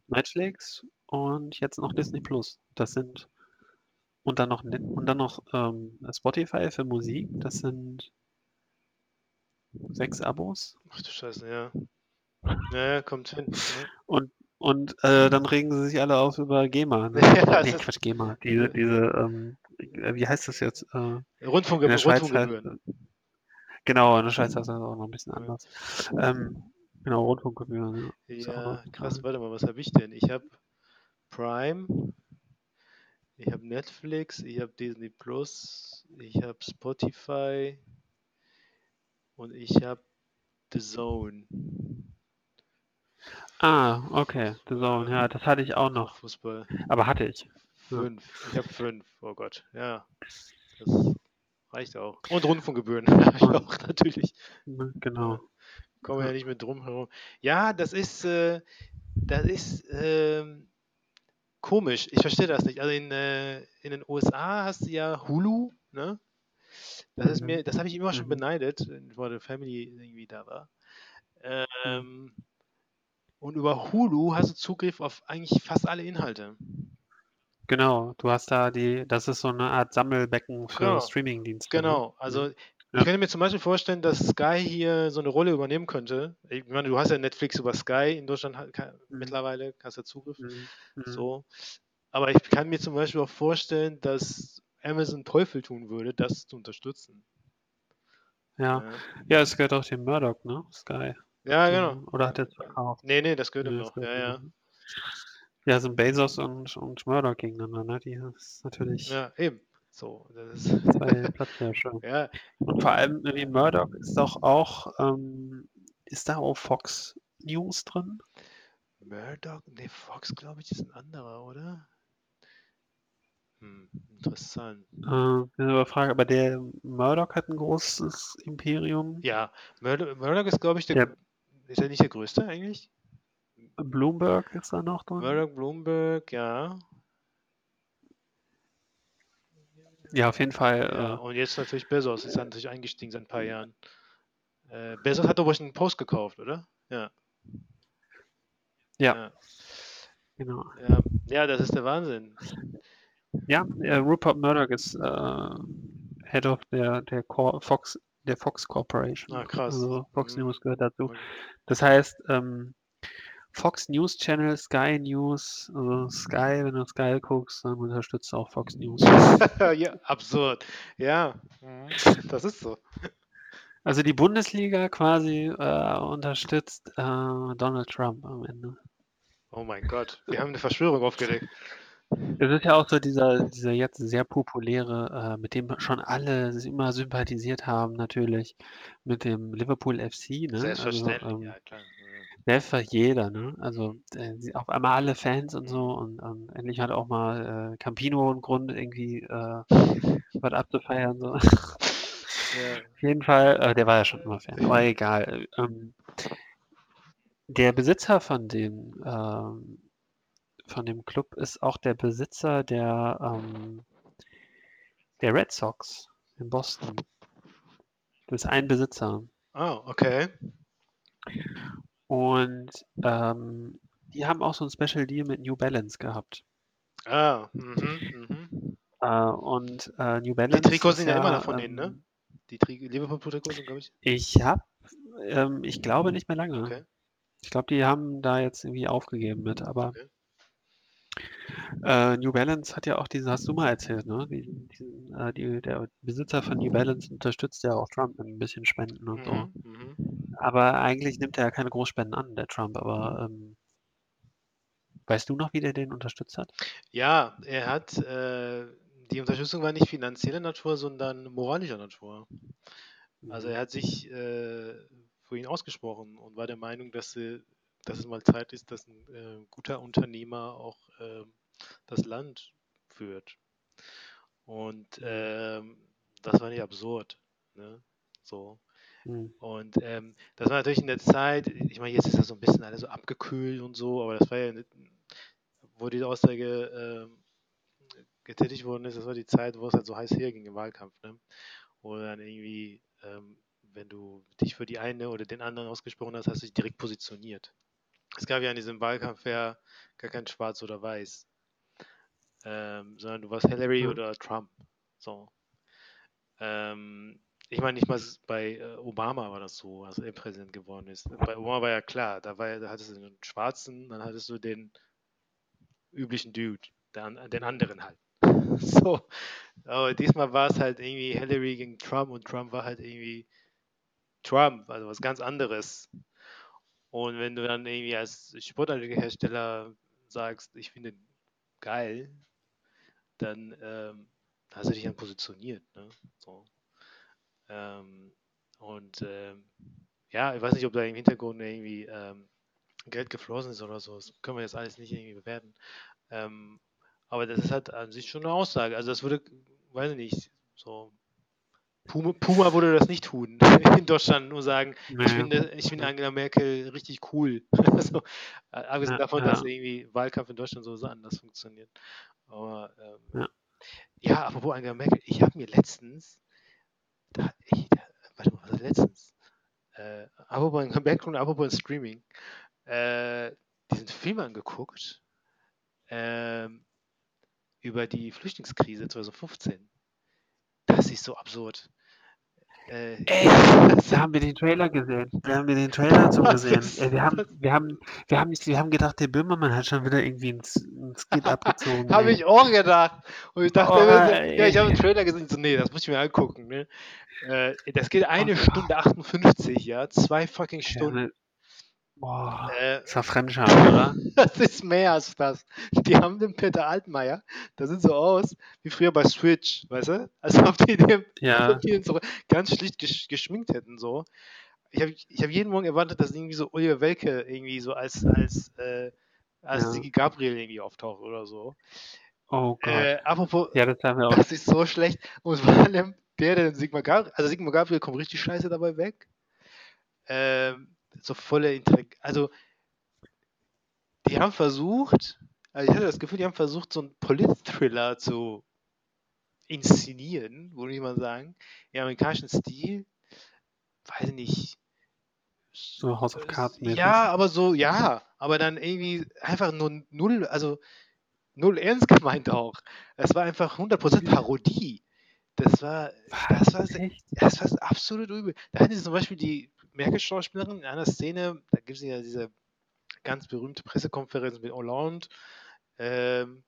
Netflix und jetzt noch Disney Plus. Das sind und dann noch und dann noch ähm, Spotify für Musik. Das sind sechs Abos. Ach du Scheiße, ja. Ja, ja, kommt hin. Ne? Und und äh, dann regen sie sich alle auf über GEMA. Ne? Ja, nee, Quatsch, GEMA. Diese, diese, ähm, äh, wie heißt das jetzt? Äh, Rundfunk, in der Schweiz heißt, Rundfunkgebühren. genau, in der Schweiz heißt das auch noch ein bisschen anders. Ähm, genau, Rundfunkgebühren. Ja. Krass, äh, warte mal, was habe ich denn? Ich habe Prime, ich habe Netflix, ich habe Disney Plus, ich habe Spotify und ich habe The Zone. Ah, okay, The Zone. Ja, das hatte ich auch noch. Fußball. Aber hatte ich. Fünf. Ich habe fünf. Oh Gott. Ja. Das reicht auch. Und Rundfunkgebühren habe ich auch natürlich. Genau. Kommen wir ja nicht mehr drum herum. Ja, das ist, äh, das ist ähm, komisch. Ich verstehe das nicht. Also in, äh, in den USA hast du ja Hulu, ne? Das ist Mhm. mir, das habe ich immer schon Mhm. beneidet, wo die Family irgendwie da war. Ähm, und über Hulu hast du Zugriff auf eigentlich fast alle Inhalte. Genau, du hast da die, das ist so eine Art Sammelbecken für Genau. Streamingdienste. ne? Genau, also Ja. ich könnte mir zum Beispiel vorstellen, dass Sky hier so eine Rolle übernehmen könnte. Ich meine, du hast ja Netflix über Sky, in Deutschland kann, Mhm. mittlerweile hast du Zugriff. Mhm. Mhm. So. Aber ich kann mir zum Beispiel auch vorstellen, dass Amazon Teufel tun würde, das zu unterstützen. Ja. Ja, ja, es gehört auch dem Murdoch, ne? Sky. Ja genau. Oder hat er es verkauft? Nee, nee, das gehört ihm noch. Ja, ja. Ja, sind Bezos und, und Murdoch gegeneinander, ne? Die ist natürlich Ja, eben. So, das ist, zwei Platzhirsche. ja, Und vor allem irgendwie Murdoch ist doch auch, ähm, ist da auch Fox News drin? Murdoch, nee, Fox, glaube ich, ist ein anderer, oder? Hm, interessant. Äh, Frage, aber der Murdoch hat ein großes Imperium. Ja, Murdoch, Murdoch ist, glaube ich, der, Der- ist er nicht der größte eigentlich? Bloomberg ist da noch drin. Murdoch, Bloomberg, ja. Ja, auf jeden Fall. ja. Äh, Und jetzt natürlich Bezos, ist natürlich eingestiegen seit ein paar Jahren. Äh, Bezos hat doch wohl einen Post gekauft, oder? Ja. Ja. Ja, genau. ja. ja, das ist der Wahnsinn. Ja, äh, Rupert Murdoch ist äh, Head of der, der Fox, der Fox Corporation. Ah, krass. Also Fox Mhm. News gehört dazu. Das heißt, ähm, Fox News Channel, Sky News, also Sky, wenn du Sky guckst, dann unterstützt auch Fox News. ja, absurd. Ja, mhm. das ist so. Also die Bundesliga quasi äh, unterstützt äh, Donald Trump am Ende. Oh mein Gott, wir haben eine Verschwörung aufgeregt. Es ist ja auch so dieser, dieser jetzt sehr populäre, äh, mit dem schon alle sich immer sympathisiert haben, natürlich, mit dem Liverpool FC, ne? Selbstverständlich, Also, ähm, ja klar. Mhm. Einfach jeder, ne? Also äh, sie- auf einmal alle Fans und so und, und endlich hat auch mal äh, Campino einen Grund, irgendwie äh, was abzufeiern. So. Ja. Auf jeden Fall, äh, der war ja schon immer Fan, aber egal. Ähm, der Besitzer von dem, ähm, von dem Club ist auch der Besitzer der, ähm, der Red Sox in Boston. Das ist ein Besitzer. Oh, okay. Und ähm, die haben auch so ein Special Deal mit New Balance gehabt. Ah, mhm, mhm. Äh, und äh, New Die Balance. Trikots ist sind ja immer ja, noch von denen, ne? ähm, Die Tri Liverpool-Trikots sind, glaube ich. Ich habe, ähm, ich glaube nicht mehr lange. Okay. Ich glaube, die haben da jetzt irgendwie aufgegeben mit, aber Okay. Äh, New Balance hat ja auch diese, hast du mal erzählt, ne? Die, diesen, äh, die, der Besitzer von New Balance unterstützt ja auch Trump mit ein bisschen Spenden und so. Mhm, mhm. Aber eigentlich nimmt er ja keine Großspenden an, der Trump. Aber ähm, weißt du noch, wie der den unterstützt hat? Ja, er hat, äh, die Unterstützung war nicht finanzieller Natur, sondern moralischer Natur. Also Mhm. er hat sich äh, für ihn ausgesprochen und war der Meinung, dass, sie, dass es mal Zeit ist, dass ein äh, guter Unternehmer auch ähm, das Land führt. Und ähm, das war nicht absurd. Ne? So. Mhm. Und ähm, das war natürlich in der Zeit, ich meine, jetzt ist das so ein bisschen alles so abgekühlt und so, aber das war ja, wo diese Aussage ähm, getätigt worden ist, das war die Zeit, wo es halt so heiß herging im Wahlkampf, ne? Wo dann irgendwie, ähm, wenn du dich für die eine oder den anderen ausgesprochen hast, hast du dich direkt positioniert. Es gab ja in diesem Wahlkampf ja gar kein Schwarz oder Weiß, ähm, sondern du warst Hillary Ja. oder Trump. So. Ähm, ich meine, nicht mal bei äh, Obama war das so, als er Präsident geworden ist. Bei Obama war ja klar, da, war, da hattest du den Schwarzen, dann hattest du den üblichen Dude, der, an- den anderen halt. So, aber diesmal war es halt irgendwie Hillary gegen Trump und Trump war halt irgendwie Trump, also was ganz anderes. Und wenn du dann irgendwie als Sportartikelhersteller sagst, ich finde geil, dann ähm, hast du dich dann positioniert. Ne? So. Ähm, und ähm, ja, ich weiß nicht, ob da im Hintergrund irgendwie ähm, Geld geflossen ist oder so. Das können wir jetzt alles nicht irgendwie bewerten. Ähm, aber das ist halt an sich schon eine Aussage. Also das würde, weiß ich nicht, so Puma, Puma würde das nicht tun in Deutschland, nur sagen, ich Nee. finde, ich finde Angela Merkel richtig cool. äh, abgesehen Ja, davon, dass ja. irgendwie Wahlkampf in Deutschland so anders funktioniert. Aber ähm, Ja. ja, apropos Angela Merkel, ich habe mir letztens, da, ich, da, warte mal, was ist letztens? Äh, apropos Angela Merkel und apropos Streaming, äh, diesen Film angeguckt ähm, über die Flüchtlingskrise 2015. Das ist so absurd. Äh, Ey, da haben wir den Trailer gesehen. Da haben wir den Trailer zu gesehen. Ey, wir, haben, wir, haben, wir, haben wir haben gedacht, der Böhmermann hat schon wieder irgendwie ein, S- ein Skit abgezogen. Habe ich auch gedacht. Und ich dachte, Oh, ey. ja, ich habe einen Trailer gesehen. So, nee, das muss ich mir angucken. Ne? Äh, das geht eine Oh, Stunde 58, ja. Zwei fucking Stunden. Boah, Äh, das war Fremdscham, oder? das ist mehr als das. Die haben den Peter Altmaier, das sieht so aus wie früher bei Switch, weißt du? Als ob die den Ja, die ihn so ganz schlicht gesch geschminkt hätten. So. Ich habe ich hab jeden Morgen erwartet, dass irgendwie so Oliver Welke irgendwie so als, als, äh, als Ja. Sigi Gabriel irgendwie auftaucht oder so. oh Gott. Äh, apropos, Ja, das haben wir auch. das ist so schlecht. Und vor allem der, der Sigmar Gabriel, also Sigmar Gabriel kommt richtig scheiße dabei weg. Ähm, so volle Intrig. Also, die haben versucht, also ich hatte das Gefühl, die haben versucht, so einen Polit-Thriller zu inszenieren, würde ich mal sagen. Im amerikanischen Stil, weiß ich nicht. So House of Cards mäßig. Ja, aber so, ja, aber dann irgendwie einfach nur null, also null ernst gemeint auch. Es war einfach 100% Parodie. Das war, das war, das war absolut übel. Da hatten sie zum Beispiel die Merkel-Schauspielerin in einer Szene, da gibt es ja diese ganz berühmte Pressekonferenz mit Hollande ähm,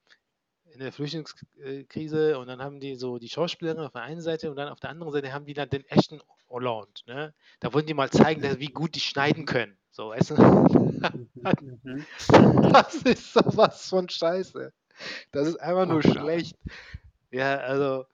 in der Flüchtlingskrise und dann haben die so die Schauspielerin auf der einen Seite und dann auf der anderen Seite haben die dann den echten Hollande. Ne? Da wollten die mal zeigen, dass, wie gut die schneiden können. So, weißt du? Mhm. Das ist sowas von Scheiße. Das ist einfach nur Gott. schlecht. Ja, also,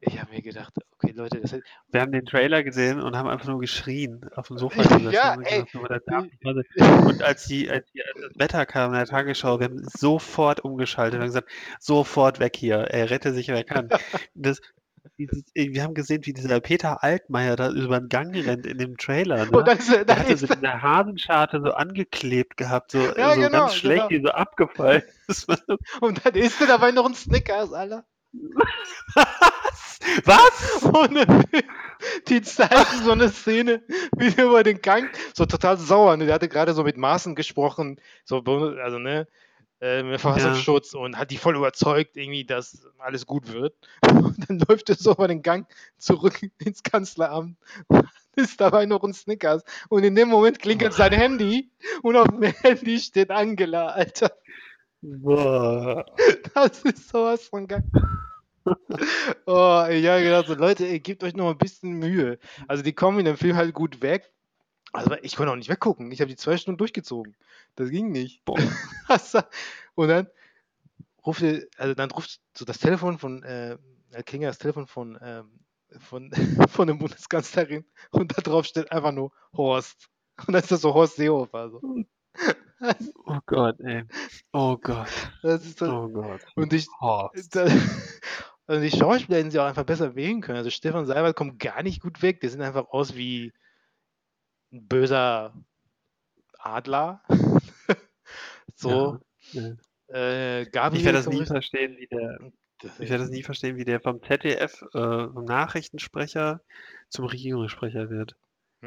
ich habe mir gedacht, okay, Leute, das ist, Wir haben den Trailer gesehen und haben einfach nur geschrien auf dem Sofa gesessen. Ja, und das. Und als, die, als, die, als das Wetter kam in der Tagesschau, wir haben sofort umgeschaltet und gesagt, sofort weg hier, er rette sich, wer kann. Das, wir haben gesehen, wie dieser Peter Altmaier da über den Gang rennt in dem Trailer. Ne? und dann ist, Der hatte ist so diese Hasenscharte so angeklebt gehabt, so, Ja, so genau, ganz schlecht, genau. die so abgefallen. Das so, und dann isst du dabei noch ein Snickers, Alter. was? Was? Und dann- die zeigen so eine Szene, wie der über den Gang, so total sauer. Ne? Der hatte gerade so mit Maßen gesprochen, so, also ne, äh, Verfassungsschutz und hat die voll überzeugt, irgendwie, dass alles gut wird. Und dann läuft er so über den Gang zurück ins Kanzleramt ist dabei noch ein Snickers. Und in dem Moment klingelt sein Handy und auf dem Handy steht Angela, Alter. Boah. Das ist sowas von geil. Oh, ich habe gedacht, so, Leute, ey, gebt euch noch ein bisschen Mühe. Also die kommen in dem Film halt gut weg. Also ich konnte auch nicht weggucken. Ich habe die zwei Stunden durchgezogen. Das ging nicht. Boah. Und dann ruft also dann ruft so das Telefon von, äh, Klinger, das Telefon von, ähm, von, von der Bundeskanzlerin und da drauf steht einfach nur Horst. Und dann ist das so Horst Seehofer. So. Oh Gott, ey. Oh Gott. Das ist so, Oh Gott. und ich. Da, also die Schauspieler hätten sie auch einfach besser wählen können. Also Stefan Seibert kommt gar nicht gut weg. Der sieht einfach aus wie ein böser Adler. so. Ja. Äh, Gabriel Ich werde das nie richtig- verstehen, wie der, das ich werde das nie verstehen, wie der vom ZDF äh, vom Nachrichtensprecher zum Regierungssprecher wird.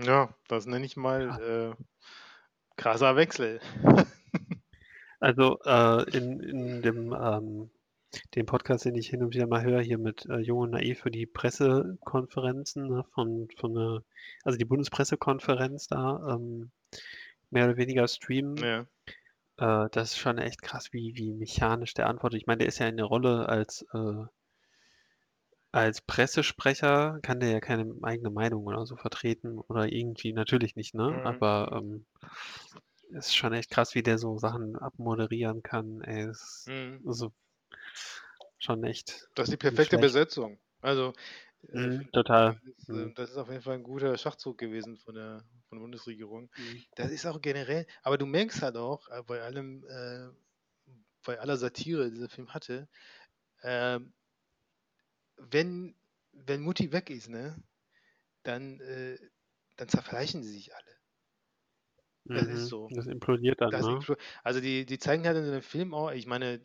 Ja, das nenne ich mal äh, krasser Wechsel. Also äh, in, in dem, ähm, dem Podcast, den ich hin und wieder mal höre, hier mit äh, Jung und Naiv für die Pressekonferenzen ne, von, von der, also die Bundespressekonferenz da, ähm, mehr oder weniger streamen. Ja. Äh, das ist schon echt krass, wie, wie mechanisch der antwortet. Ich meine, der ist ja in der Rolle als, äh, als Pressesprecher, kann der ja keine eigene Meinung oder so vertreten oder irgendwie, natürlich nicht, ne? Mhm. Aber ähm, ist schon echt krass, wie der so Sachen abmoderieren kann. Ey, ist Mhm. also schon echt Das ist die perfekte schlecht. Besetzung. Also, äh, Mhm, total. Das ist, äh, Mhm. das ist auf jeden Fall ein guter Schachzug gewesen von der, von der Bundesregierung. Mhm. Das ist auch generell, aber du merkst halt auch, äh, bei allem, äh, bei aller Satire, die dieser Film hatte, ähm, wenn, wenn Mutti weg ist, ne, dann, äh, dann zerfleischen sie sich alle. Das ist Mhm. so. Das implodiert dann, Das ne? explo- also die, die zeigen halt in dem Film auch, ich meine,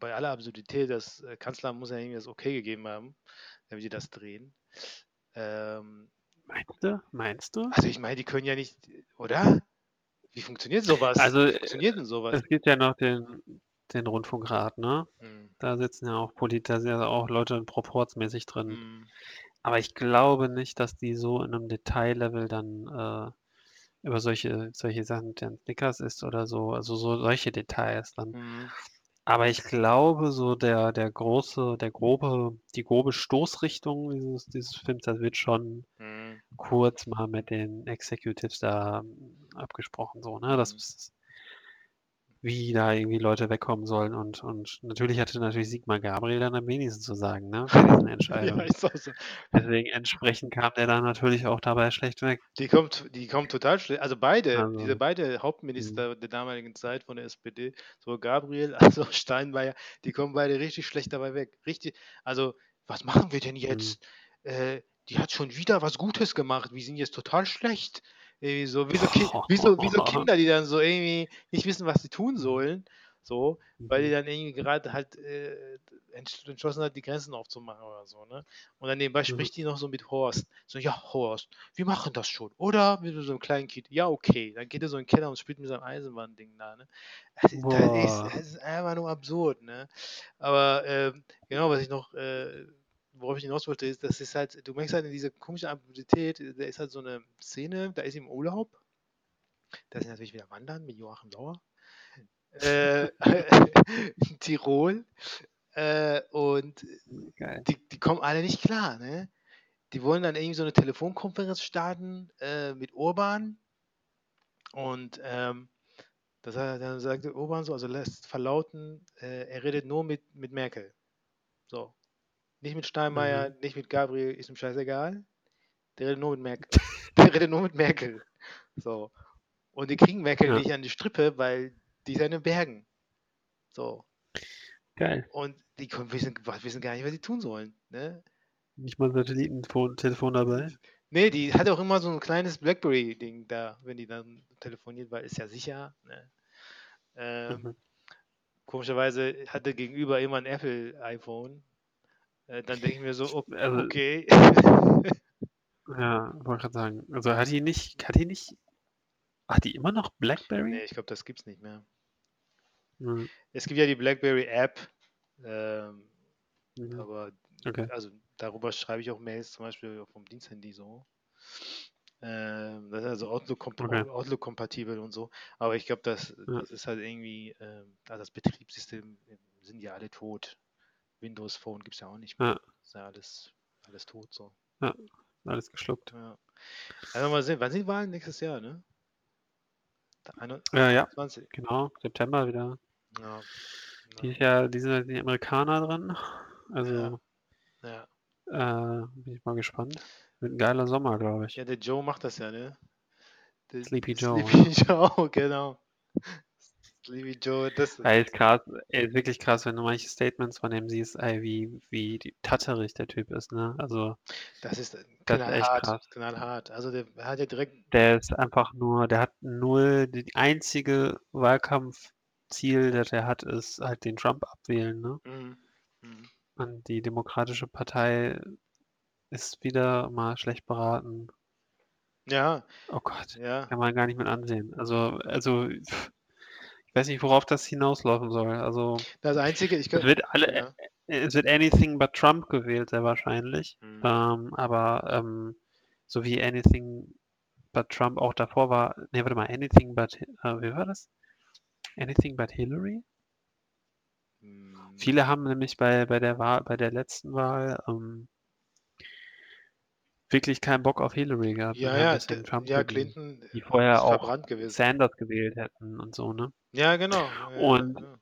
bei aller Absurdität, das äh, Kanzler muss ja irgendwie das Okay gegeben haben, damit die das drehen. Ähm, Meinst du? Meinst du? also ich meine, die können ja nicht, oder? Wie funktioniert sowas? Also, Wie funktioniert denn sowas? Es gibt ja noch den, den Rundfunkrat, ne? Hm, Da sitzen ja auch Polit, da sind ja auch Leute proportsmäßig drin. hm, Aber ich glaube nicht, dass die so in einem Detaillevel dann äh, über solche, solche Sachen der Snickers ist oder so, also so solche Details dann. hm. Aber ich glaube, so der, der große, der grobe, die grobe Stoßrichtung dieses, dieses Films, das wird schon Hm, kurz mal mit den Executives da ähm, abgesprochen, so, ne? Das Mhm. ist, wie da irgendwie Leute wegkommen sollen und, und natürlich hatte natürlich Sigmar Gabriel dann am wenigsten zu sagen, ne? Bei diesen Ja, Entscheidungen. auch so. Deswegen entsprechend kam der dann natürlich auch dabei schlecht weg. Die kommt, die kommt total schlecht. Also beide, Also, diese beide Mhm. Hauptminister der damaligen Zeit von der SPD, sowohl Gabriel als auch Steinmeier, die kommen beide richtig schlecht dabei weg. Richtig, also was machen wir denn Mhm. jetzt? Äh, die hat schon wieder was Gutes gemacht. Wir sind jetzt total schlecht. Irgendwie so, wie so, Ki wie so, wie so Kinder, die dann so irgendwie nicht wissen, was sie tun sollen. So, weil die Mhm. dann irgendwie gerade halt äh, entsch- entschlossen hat, die Grenzen aufzumachen oder so, ne? Und dann nebenbei Mhm. spricht die noch so mit Horst. So, ja, Horst, wir machen das schon, oder? Mit so einem kleinen Kind. Ja, okay. Dann geht er so in den Keller und spielt mit seinem Eisenbahnding da, ne? Das, ist- das, ist, das ist einfach nur absurd, ne? Aber ähm, genau, was ich noch, äh, worauf ich hinaus wollte, ist, das ist halt, du merkst halt in dieser komischen Absurdität, da ist halt so eine Szene, da ist im Urlaub Das ist natürlich wieder Wandern mit Joachim Lauer. Äh, in Tirol. Äh, und Geil. die, die kommen alle nicht klar, ne? Die wollen dann irgendwie so eine Telefonkonferenz starten äh, mit Urban. Und ähm, das hat, dann sagte Urban so, also lässt verlauten, äh, er redet nur mit, mit Merkel. So. Nicht mit Steinmeier, nicht mit Gabriel, ist ihm scheißegal. Der redet nur mit Merkel. Der redet nur mit Merkel. So. Und die kriegen Merkel Ja. nicht an die Strippe, weil die ist ja in den Bergen. So. Geil. Und die wissen, wissen gar nicht, was sie tun sollen. Ne? Nicht mal Satellitentelefon Telefon dabei. Nee, die hat auch immer so ein kleines Blackberry-Ding da, wenn die dann telefoniert, weil ist ja sicher. Ne? Ähm, Mhm. Komischerweise hatte gegenüber immer ein Apple-iPhone. Äh, dann denke ich mir so, Also- okay. Ja, wollte gerade sagen. Also hat die nicht, hat die nicht, hat die immer noch Blackberry? nee, ich glaube, das gibt's nicht mehr. Hm, Es gibt ja die BlackBerry-App, ähm, mhm. aber Okay. also darüber schreibe ich auch Mails, zum Beispiel vom Diensthandy so. Ähm, das ist also Outlook-komp Okay. Outlook-kompatibel und so. Aber ich glaube, das, Ja. das ist halt irgendwie, ähm, also das Betriebssystem äh, sind ja alle tot. Windows Phone gibt es ja auch nicht mehr. Ja. Ist ja alles, alles tot so. Alles geschluckt. Ja. Also mal sehen, wann sind die Wahlen nächstes Jahr, ne? Ja, ja, 21. genau. September wieder. Ja. Dieses Jahr, die sind die Amerikaner dran. Also Ja. äh, bin ich mal gespannt. Wird ein geiler Sommer, glaube ich. ja, der Joe macht das ja, ne? Der Sleepy Joe, Sleepy Joe, genau. Sleepy Joe, das. Ist krass, ey, ist wirklich krass, wenn du manche Statements von dem siehst, ey, wie, wie tatterig der Typ ist, ne? Also, Das ist Das ist echt knallhart, krass. knallhart. Also der hat ja direkt, der ist einfach nur, der hat null, die einzige Wahlkampfziel, das er hat, ist halt den Trump abwählen, ne? mhm. Mhm. Und die Demokratische Partei ist wieder mal schlecht beraten. ja, Oh Gott, ja, kann man gar nicht mit ansehen. Also, also, pff, ich weiß nicht, worauf das hinauslaufen soll. Also, das Einzige, ich es könnte, wird alle, ja. es wird anything but Trump gewählt, sehr wahrscheinlich. Mhm. Ähm, aber ähm, so wie anything but Trump auch davor war, nee, warte mal, anything but, äh, wie war das? Anything but Hillary? Mhm. Viele haben nämlich bei, bei der Wahl, bei der letzten Wahl ähm, wirklich keinen Bock auf Hillary gehabt. Ja, ja, ja, Clinton die vorher auch. Sanders gewählt hätten und so, ne? Ja, genau. Ja, Und- ja.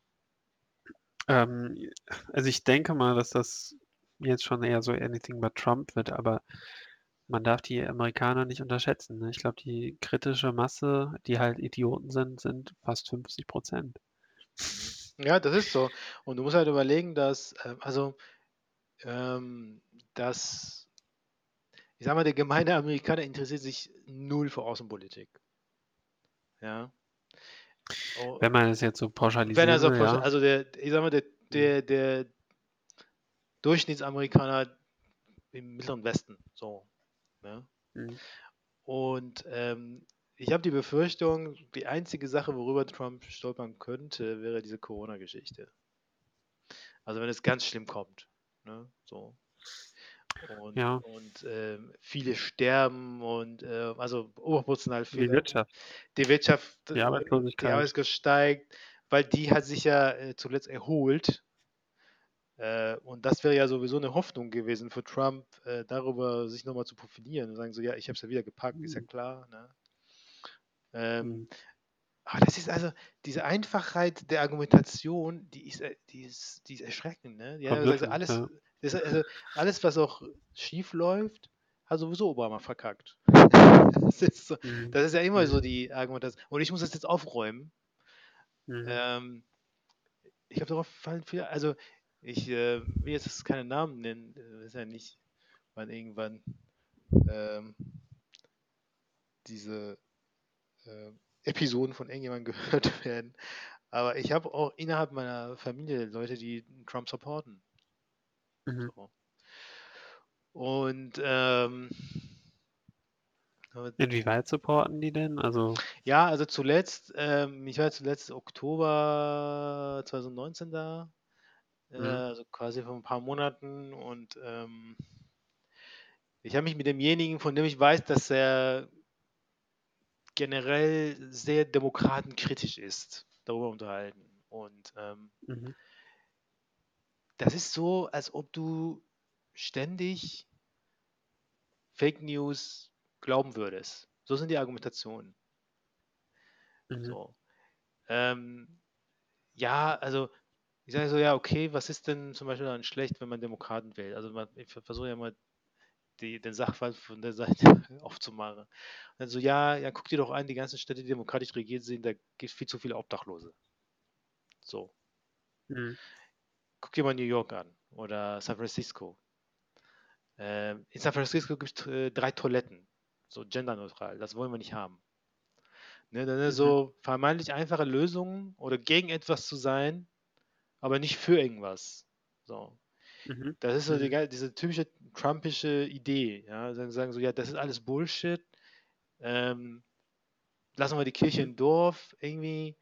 Ähm, also ich denke mal, dass das jetzt schon eher so anything but Trump wird, aber man darf die Amerikaner nicht unterschätzen. Ne? Ich glaube, die kritische Masse, die halt Idioten sind, sind fast 50 Prozent. Ja, das ist so. Und du musst halt überlegen, dass, ähm, also, ähm, dass, ich sag mal, der gemeine Amerikaner interessiert sich null für Außenpolitik. Ja. Oh, Wenn man es jetzt so pauschalisieren wenn er so, pauschal- ja. also der, ich sag mal, der, der, der Durchschnittsamerikaner im Mittleren Westen, so. Ne? Mhm. Und ähm, ich habe die Befürchtung, die einzige Sache, worüber Trump stolpern könnte, wäre diese Corona-Geschichte. Also wenn es ganz schlimm kommt. Ne? So. Und, Ja. und ähm, viele sterben und äh, also oberproportional Die viele. Wirtschaft, Die Wirtschaft, die äh, die Arbeitslosigkeit. Arbeitslosigkeit steigt, weil die hat sich ja äh, zuletzt erholt. Äh, und das wäre ja sowieso eine Hoffnung gewesen für Trump, äh, darüber sich nochmal zu profilieren und sagen so, ja, ich habe es ja wieder gepackt, ist ja Mhm. klar. Ne? Ähm, Mhm. aber das ist also, diese Einfachheit der Argumentation, die ist, äh, die ist, die ist erschreckend. Ne? Ja, also Verblüffend, alles, ja. Das, also alles, was auch schief läuft, hat sowieso Obama verkackt. das, ist so, Mhm. das ist ja immer so Mhm. die Argumentation. Und ich muss das jetzt aufräumen. Mhm. Ähm, ich glaube, darauf fallen viele, also ich äh, will jetzt keine Namen nennen, äh, ist ja nicht, wann irgendwann ähm, diese äh, Episoden von irgendjemandem gehört werden. Aber ich habe auch innerhalb meiner Familie Leute, die Trump supporten. Mhm. So. Und ähm, Inwieweit supporten die denn? Also, ja, also zuletzt, ähm, ich war zuletzt Oktober 2019 da, äh, Mhm. also quasi vor ein paar Monaten und ähm, ich habe mich mit demjenigen, von dem ich weiß, dass er generell sehr demokratenkritisch ist, darüber unterhalten. Und ähm, Mhm. Das ist so, als ob du ständig Fake News glauben würdest. So sind die Argumentationen. Mhm. So. Ähm, ja, also ich sage so, ja, okay, was ist denn zum Beispiel dann schlecht, wenn man Demokraten wählt? Also man, ich versuche ja mal die, den Sachverhalt von der Seite aufzumachen. Und dann so, ja, ja, guck dir doch an, die ganzen Städte, die demokratisch regiert sind, da gibt es viel zu viele Obdachlose. So. Mhm. Guck dir mal New York an oder San Francisco. Ähm, in San Francisco gibt es äh, drei Toiletten, so genderneutral. Das wollen wir nicht haben. Ne, dann Mhm. so vermeintlich einfache Lösungen oder gegen etwas zu sein, aber nicht für irgendwas. So. Mhm. Das ist so die, Mhm. diese typische Trumpische Idee. Ja? Sagen, sagen so, ja, das ist alles Bullshit. Ähm, lassen wir die Kirche im Dorf irgendwie.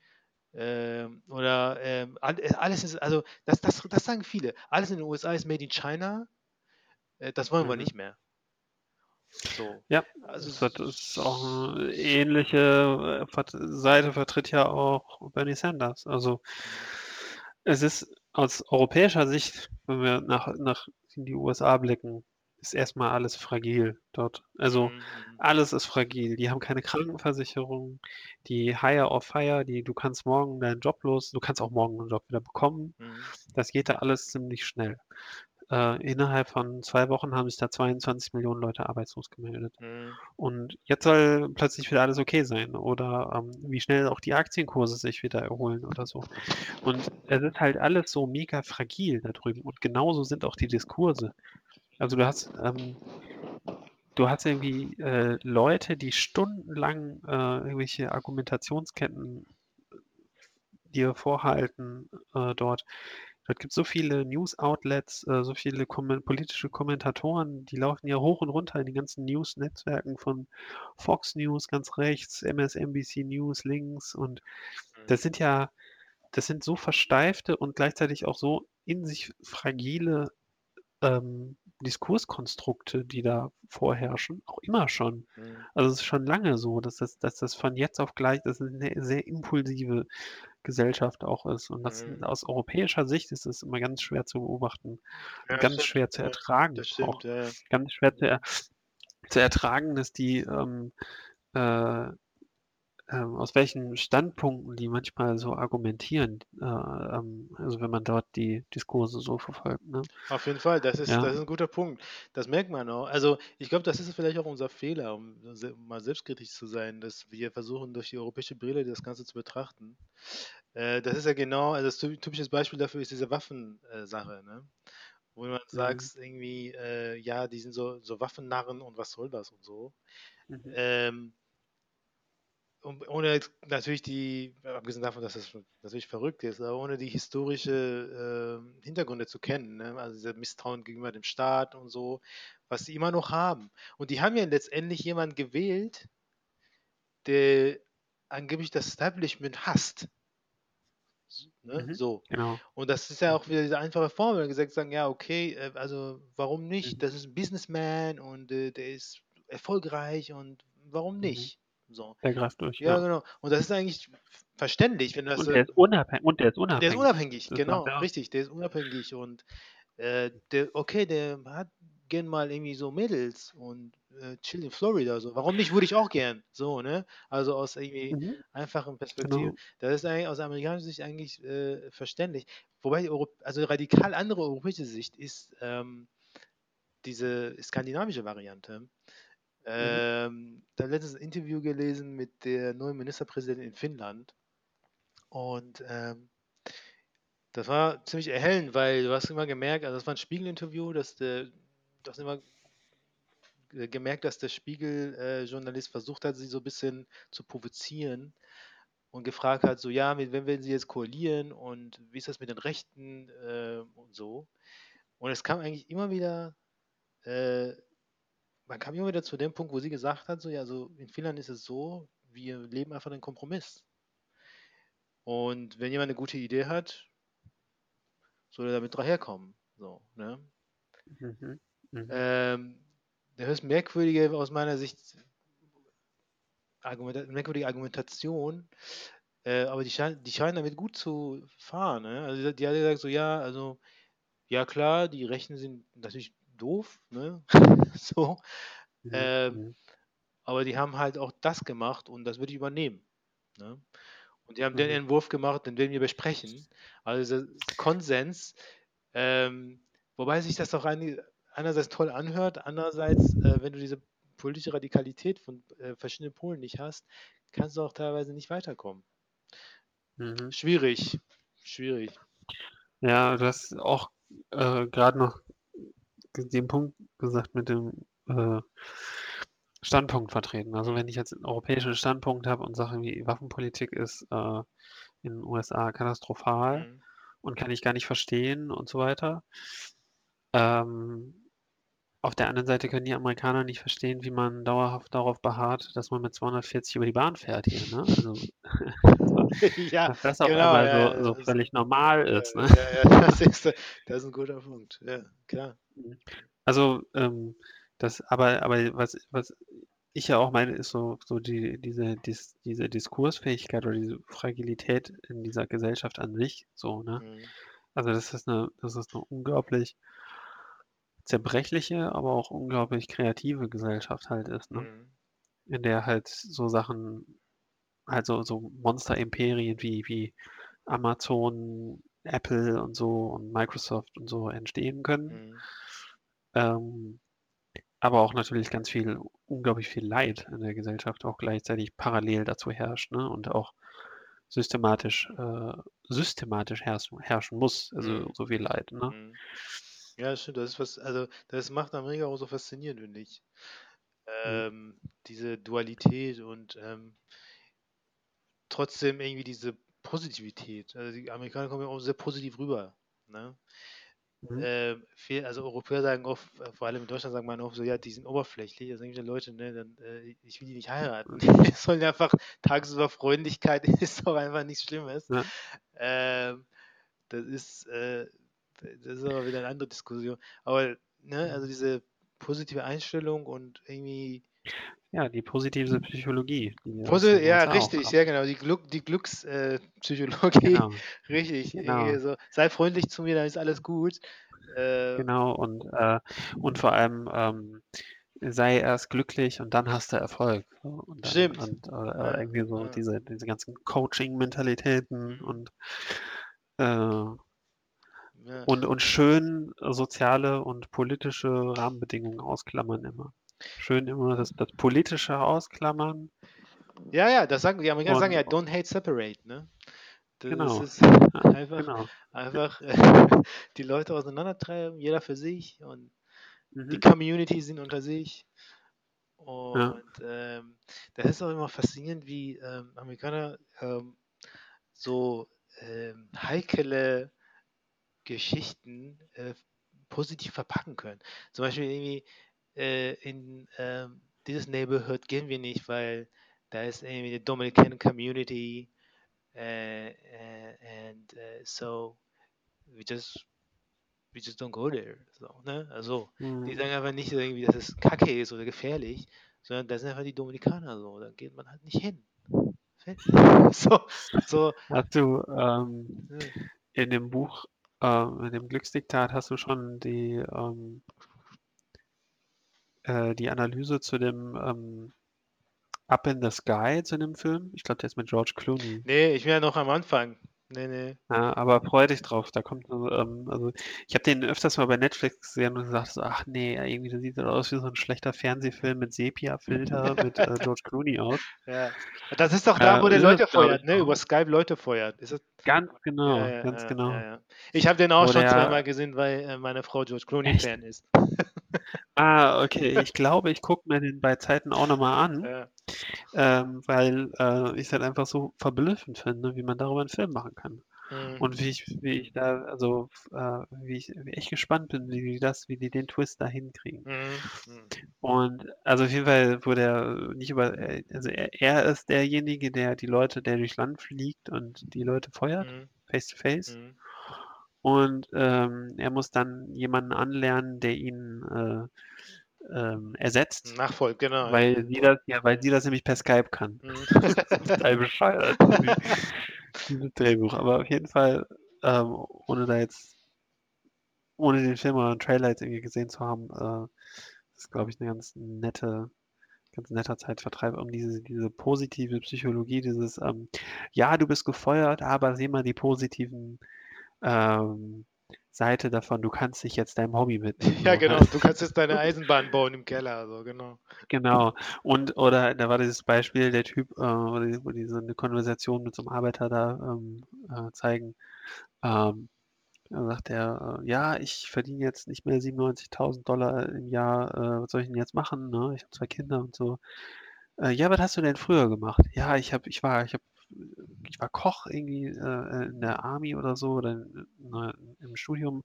Ähm, oder ähm, äh, alles ist, also das, das, das sagen viele. Alles in den USA ist made in China. Äh, das wollen wir Mhm. nicht mehr. So. Ja, Also das ist auch eine ähnliche äh, Seite vertritt ja auch Bernie Sanders. Also es ist aus europäischer Sicht, wenn wir nach, nach in die USA blicken, ist erstmal alles fragil dort. Also Mhm, alles ist fragil. Die haben keine Krankenversicherung, die Hire or Fire, die du kannst morgen deinen Job los, du kannst auch morgen einen Job wieder bekommen. Mhm. Das geht da alles ziemlich schnell. Äh, innerhalb von zwei Wochen haben sich da 22 Millionen Leute arbeitslos gemeldet. Mhm. Und jetzt soll plötzlich wieder alles okay sein. Oder ähm, wie schnell auch die Aktienkurse sich wieder erholen oder so. Und es ist halt alles so mega fragil da drüben. Und genauso sind auch die Diskurse. Also du hast, ähm, du hast irgendwie äh, Leute, die stundenlang äh, irgendwelche Argumentationsketten dir vorhalten äh, dort. Dort gibt es so viele News-Outlets, äh, so viele kommen politische Kommentatoren, die laufen ja hoch und runter in den ganzen News-Netzwerken von Fox News ganz rechts, MSNBC News links und das sind ja, das sind so versteifte und gleichzeitig auch so in sich fragile ähm, Diskurskonstrukte, die da vorherrschen, auch immer schon. Mhm. Also es ist schon lange so, dass das, dass das von jetzt auf gleich, das ist eine sehr impulsive Gesellschaft auch ist. Und das Mhm. aus europäischer Sicht ist es immer ganz schwer zu beobachten, Ja, ganz stimmt, schwer zu ertragen. Das auch stimmt, ja. ganz schwer zu, er, zu ertragen, dass die ähm, äh, ähm, aus welchen Standpunkten die manchmal so argumentieren, äh, ähm, also wenn man dort die Diskurse so verfolgt. Ne? Auf jeden Fall, das ist, Ja. das ist ein guter Punkt. Das merkt man auch. Also ich glaube, das ist vielleicht auch unser Fehler, um um mal selbstkritisch zu sein, dass wir versuchen, durch die europäische Brille das Ganze zu betrachten. Äh, das ist ja genau, also das ty- typisches Beispiel dafür ist diese Waffensache, ne? Wo man sagt, irgendwie, äh, ja, die sind so, so Waffennarren und was soll das und so. Mhm. Ähm, und ohne natürlich die, abgesehen davon, dass das natürlich verrückt ist, aber ohne die historische ähm, Hintergründe zu kennen, ne? also dieser Misstrauen gegenüber dem Staat und so, was sie immer noch haben. Und die haben ja letztendlich jemanden gewählt, der angeblich das Establishment hasst. Ne? Mhm. So. Genau. Und das ist ja auch wieder diese einfache Formel, gesagt sagen, ja, okay, äh, also warum nicht? Mhm. Das ist ein Businessman und äh, der ist erfolgreich und warum Mhm. So. Der greift durch. Ja, Ja. genau. Und das ist eigentlich verständlich, wenn das. Und der ist unabhängig. Und der ist der unabhängig. ist unabhängig, Das genau, er auch. richtig, der ist unabhängig und äh, der, okay, der hat gern mal irgendwie so Mädels und äh, chill in Florida, so. Warum nicht, würde ich auch gern, so, ne? Also aus irgendwie Mhm. einfachen Perspektiven. Genau. Das ist eigentlich aus amerikanischer Sicht eigentlich äh, verständlich. Wobei, die Europ also radikal andere europäische Sicht ist ähm, diese skandinavische Variante. Ähm, da letztens ein Interview gelesen mit der neuen Ministerpräsidentin in Finnland. Und ähm, das war ziemlich erhellend, weil du hast immer gemerkt, also das war ein Spiegel-Interview, dass der, du hast immer gemerkt, dass der Spiegel-Journalist versucht hat, sie so ein bisschen zu provozieren und gefragt hat, so ja, wem werden sie jetzt koalieren und wie ist das mit den Rechten äh, und so. Und es kam eigentlich immer wieder, äh, man kam immer wieder zu dem Punkt, wo sie gesagt hat, so ja, so in Finnland ist es so, wir leben einfach den Kompromiss. Und wenn jemand eine gute Idee hat, soll er damit daherkommen. So, ne? Mhm. Mhm. Ähm, der höchst merkwürdige aus meiner Sicht Argumenta merkwürdige Argumentation, äh, aber die, schein die scheinen damit gut zu fahren. Ne? Also die hat gesagt so, ja, also, ja klar, die Rechten sind natürlich doof, ne? so, Mhm, ähm, aber die haben halt auch das gemacht und das würde ich übernehmen. Ne? Und die haben den Mhm. Entwurf gemacht, den werden wir besprechen. Also Konsens, ähm, wobei sich das auch ein, einerseits toll anhört, andererseits, äh, wenn du diese politische Radikalität von äh, verschiedenen Polen nicht hast, kannst du auch teilweise nicht weiterkommen. Mhm. Schwierig, schwierig. Ja, du hast auch äh, gerade noch den Punkt gesagt mit dem äh, Standpunkt vertreten. Also wenn ich jetzt einen europäischen Standpunkt habe und sage, wie Waffenpolitik ist äh, in den USA katastrophal Mhm. und kann ich gar nicht verstehen und so weiter. Ähm, auf der anderen Seite können die Amerikaner nicht verstehen, wie man dauerhaft darauf beharrt, dass man mit 240 über die Bahn fährt hier. Ne? Also, ja, dass das auf genau, einmal ja, so, ja, so völlig normal ja, ist. Ne? ja, ja, das, ist, das ist ein guter Punkt. Ja, klar. Also, ähm, das, aber, aber was, was ich ja auch meine, ist so, so die, diese, dies, diese Diskursfähigkeit oder diese Fragilität in dieser Gesellschaft an sich, so, ne? Mhm. Also das ist eine, das ist eine unglaublich zerbrechliche, aber auch unglaublich kreative Gesellschaft halt ist, ne? Mhm. In der halt so Sachen, halt so, so Monster-Imperien wie, wie Amazon, Apple und so und Microsoft und so entstehen können. Mhm. Ähm, aber auch natürlich ganz viel, unglaublich viel Leid in der Gesellschaft auch gleichzeitig parallel dazu herrscht, ne? Und auch systematisch, äh, systematisch herrschen, herrschen muss, also Mhm. so viel Leid, ne? Mhm. Ja, das stimmt. Das ist was, also das macht Amerika auch so faszinierend, finde ich. Ähm, diese Dualität und ähm, trotzdem irgendwie diese Positivität. Also die Amerikaner kommen ja auch sehr positiv rüber. Ne? Mhm. Ähm, viel, also Europäer sagen oft, äh, vor allem in Deutschland sagen man oft so, ja, die sind oberflächlich. Da sagen die Leute, ne, dann, äh, ich will die nicht heiraten. Die sollen einfach tagsüber Freundlichkeit ist doch einfach nichts Schlimmes. Ja. Ähm, das ist, äh, das ist aber wieder eine andere Diskussion. Aber, ne, also diese positive Einstellung und irgendwie Ja, die positive Psychologie. Die Posi ja, richtig, ja genau, die, Glück, die Glückspsychologie, Genau, richtig. Genau. So, sei freundlich zu mir, dann ist alles gut. Äh, genau. Und, äh, und vor allem ähm, sei erst glücklich und dann hast du Erfolg. Und dann, Stimmt. Und, oder, Ja, irgendwie so ja. diese, diese ganzen Coaching-Mentalitäten und, äh, ja. und, und schön soziale und politische Rahmenbedingungen ausklammern immer. Schön immer das, das Politische ausklammern. ja, ja, das sagen die Amerikaner sagen ja, don't hate, separate, ne? Das Genau. ist einfach, Genau. einfach die Leute auseinandertreiben, jeder für sich und die Mhm. Community sind unter sich. Und ähm, das ist auch immer faszinierend, wie ähm, Amerikaner ähm, so ähm, heikle Geschichten äh, positiv verpacken können. Zum Beispiel irgendwie äh, in ähm, dieses Neighborhood gehen wir nicht, weil da ist irgendwie eine Dominican Community äh, äh, and äh, so we just we just don't go there. So, ne? Also die Mhm. sagen einfach nicht irgendwie, dass es kacke ist oder gefährlich, sondern das sind einfach die Dominikaner so. Da geht man halt nicht hin. So, so. Hast du ähm, in dem Buch, ähm, in dem Glücksdiktat, hast du schon die, ähm, äh, die Analyse zu dem ähm, Up in the Sky, zu dem Film? Ich glaube, der ist mit George Clooney. Nee, ich bin ja noch am Anfang. Nee, nee. Ja, aber freu dich drauf. Da kommt, ähm, also ich habe den öfters mal bei Netflix gesehen und gesagt so, ach nee, irgendwie das sieht das aus wie so ein schlechter Fernsehfilm mit Sepia-Filter mit äh, George Clooney aus. Ja. Das ist doch da, Äh, wo der ist Leute feuert, ne? Über Skype Leute feuert. Das, Ganz genau, ja, ja, ganz ja, genau. Ich habe den auch Wo schon der- zweimal gesehen, weil äh, meine Frau George Clooney-Fan ist. Ah, okay. Ich glaube, ich gucke mir den bei Zeiten auch nochmal an, Ja. Ähm, weil äh, ich es halt einfach so verblüffend finde, wie man darüber einen Film machen kann. Mhm. Und wie ich, wie ich da, also äh, wie ich wie echt gespannt bin, wie die das, wie die den Twist da hinkriegen. Mhm. Und also auf jeden Fall wurde er nicht über, also er, er ist derjenige, der die Leute, der durchs Land fliegt und die Leute feuert, Mhm. face to face. Mhm. Und ähm, er muss dann jemanden anlernen, der ihn äh, ähm, ersetzt, Nachfolg, genau. weil sie das, ja, weil sie das nämlich per Skype kann. Mhm. Total bescheuert, diese- dieses Drehbuch. Aber auf jeden Fall, ähm, ohne da jetzt, ohne den Film oder den Trailer jetzt irgendwie gesehen zu haben, äh, ist, glaube ich, eine ganz nette, ganz netter Zeitvertreib um diese, diese positive Psychologie, dieses, ähm, ja, du bist gefeuert, aber sieh mal die positiven ähm, Seite davon, du kannst dich jetzt deinem Hobby widmen. Ja, genau. ne? Du kannst jetzt deine Eisenbahn bauen im Keller, so, genau. Genau. Und, oder da war dieses Beispiel, der Typ, äh, wo die, wo die so eine Konversation mit so einem Arbeiter da ähm, äh, zeigen. Ähm, da sagt er, äh, ja, ich verdiene jetzt nicht mehr 97.000 Dollar im Jahr, äh, was soll ich denn jetzt machen? Ne? Ich habe zwei Kinder und so. Äh, ja, was hast du denn früher gemacht? Ja, ich habe, ich war, ich habe, ich war Koch irgendwie äh, in der Army oder so oder in, in, im Studium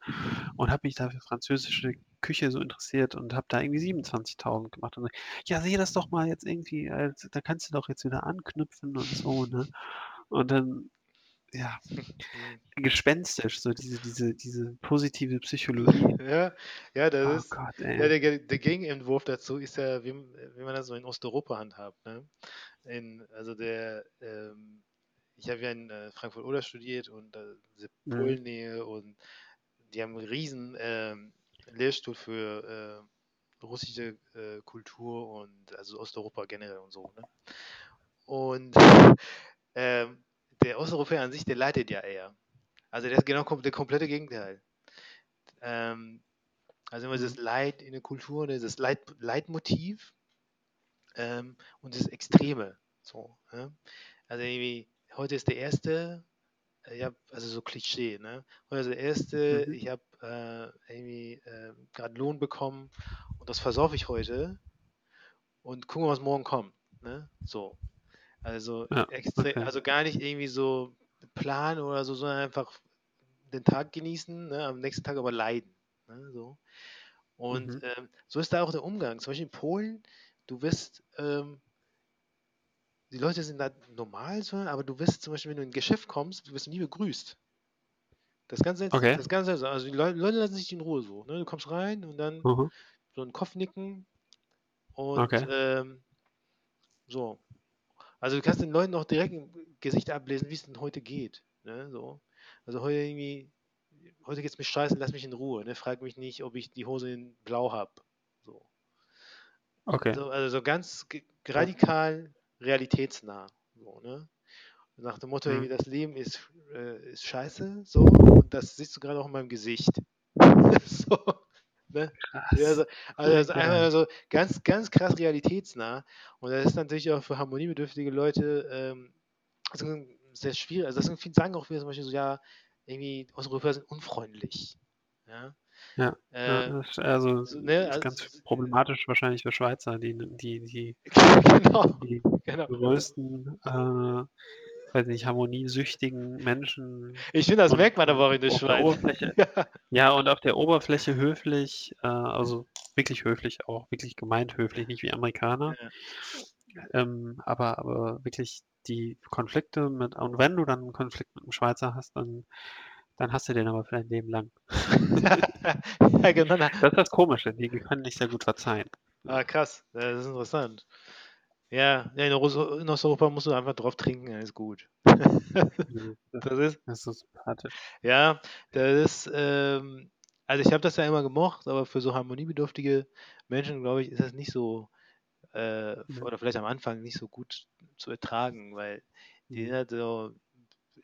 und habe mich da für französische Küche so interessiert und habe da irgendwie 27.000 gemacht. Und ja, sehe das doch mal jetzt irgendwie, als, da kannst du doch jetzt wieder anknüpfen und so, ne? Und dann, ja, gespenstisch, so diese, diese, diese positive Psychologie. Ja, ja, das Oh ist. Gott, Ja, der, der Gegenentwurf dazu ist ja, wie, wie man das so in Osteuropa handhabt. Ne? In, also der, ähm, ich habe ja in äh, Frankfurt-Oder studiert und äh, diese Mhm. Polennähe und die haben einen riesen ähm, Lehrstuhl für äh, russische äh, Kultur und also Osteuropa generell und so. Ne? Und ähm, der Osteuropäer an sich, der leidet ja eher. Also der ist genau der komplette Gegenteil. Ähm, also immer das Leid in der Kultur, dieses Leit Leitmotiv ähm, und das Extreme. So, ne? Also irgendwie, heute ist der erste, äh, ich hab, also so Klischee, ne? Heute ist der erste, Mhm. ich habe äh, irgendwie äh, gerade Lohn bekommen und das versaufe ich heute und gucken, was morgen kommt. Ne? So. Also Ja, extrem, okay. also gar nicht irgendwie so planen oder so, sondern einfach den Tag genießen, ne? am nächsten Tag aber leiden. Ne? So. Und Mhm. ähm, so ist da auch der Umgang. Zum Beispiel in Polen, du wirst, ähm, die Leute sind da normal, aber du wirst zum Beispiel, wenn du in ein Geschäft kommst, du wirst nie begrüßt. Das ist ganz seltsam. Okay. Das ist ganz seltsam. Also die Leute, Leute lassen sich in Ruhe so. Ne? Du kommst rein und dann Mhm. so einen Kopf nicken und Okay. ähm, so. Also du kannst den Leuten auch direkt im Gesicht ablesen, wie es denn heute geht. Ne? So. Also heute irgendwie, heute geht's mir scheiße, lass mich in Ruhe. Ne? Frag mich nicht, ob ich die Hose in blau habe. So. Okay. Also, also so ganz radikal realitätsnah. So, ne? Nach dem Motto, Mhm. das Leben ist, äh, ist scheiße, so, und das siehst du gerade auch in meinem Gesicht. so, ne? Also, also das ist einfach so ganz, ganz krass realitätsnah. Und das ist natürlich auch für harmoniebedürftige Leute ähm, also sehr schwierig. Also das viele sagen auch wieder zum Beispiel so, ja, irgendwie Osteuropäer sind unfreundlich. Ja. Ja, Äh, das ist also so, ne, ist ganz also, problematisch wahrscheinlich für Schweizer, die die die genau, die genau. größten, äh, weiß nicht, harmoniesüchtigen Menschen Ich finde, das merkt man aber auch in der der Schweiz. Oberfläche Ja. ja, und auf der Oberfläche höflich, äh, also wirklich höflich auch, wirklich gemeint höflich, nicht wie Amerikaner. Ähm, aber aber wirklich die Konflikte mit und wenn du dann 'n Konflikt mit 'nem Schweizer hast, dann dann hast du den aber für dein Leben lang. ja, genau. Das ist das Komische, die können nicht sehr gut verzeihen. Ah, krass. Ja, Das ist interessant. Ja, in, Osteuropa musst du einfach drauf trinken, ist gut. Mhm, das ist, das ist so sympathisch. ja, das ist, ähm, also ich habe das ja immer gemocht, aber für so harmoniebedürftige Menschen, glaube ich, ist das nicht so, äh, Mhm. oder vielleicht am Anfang nicht so gut zu ertragen, weil die Mhm. sind halt so,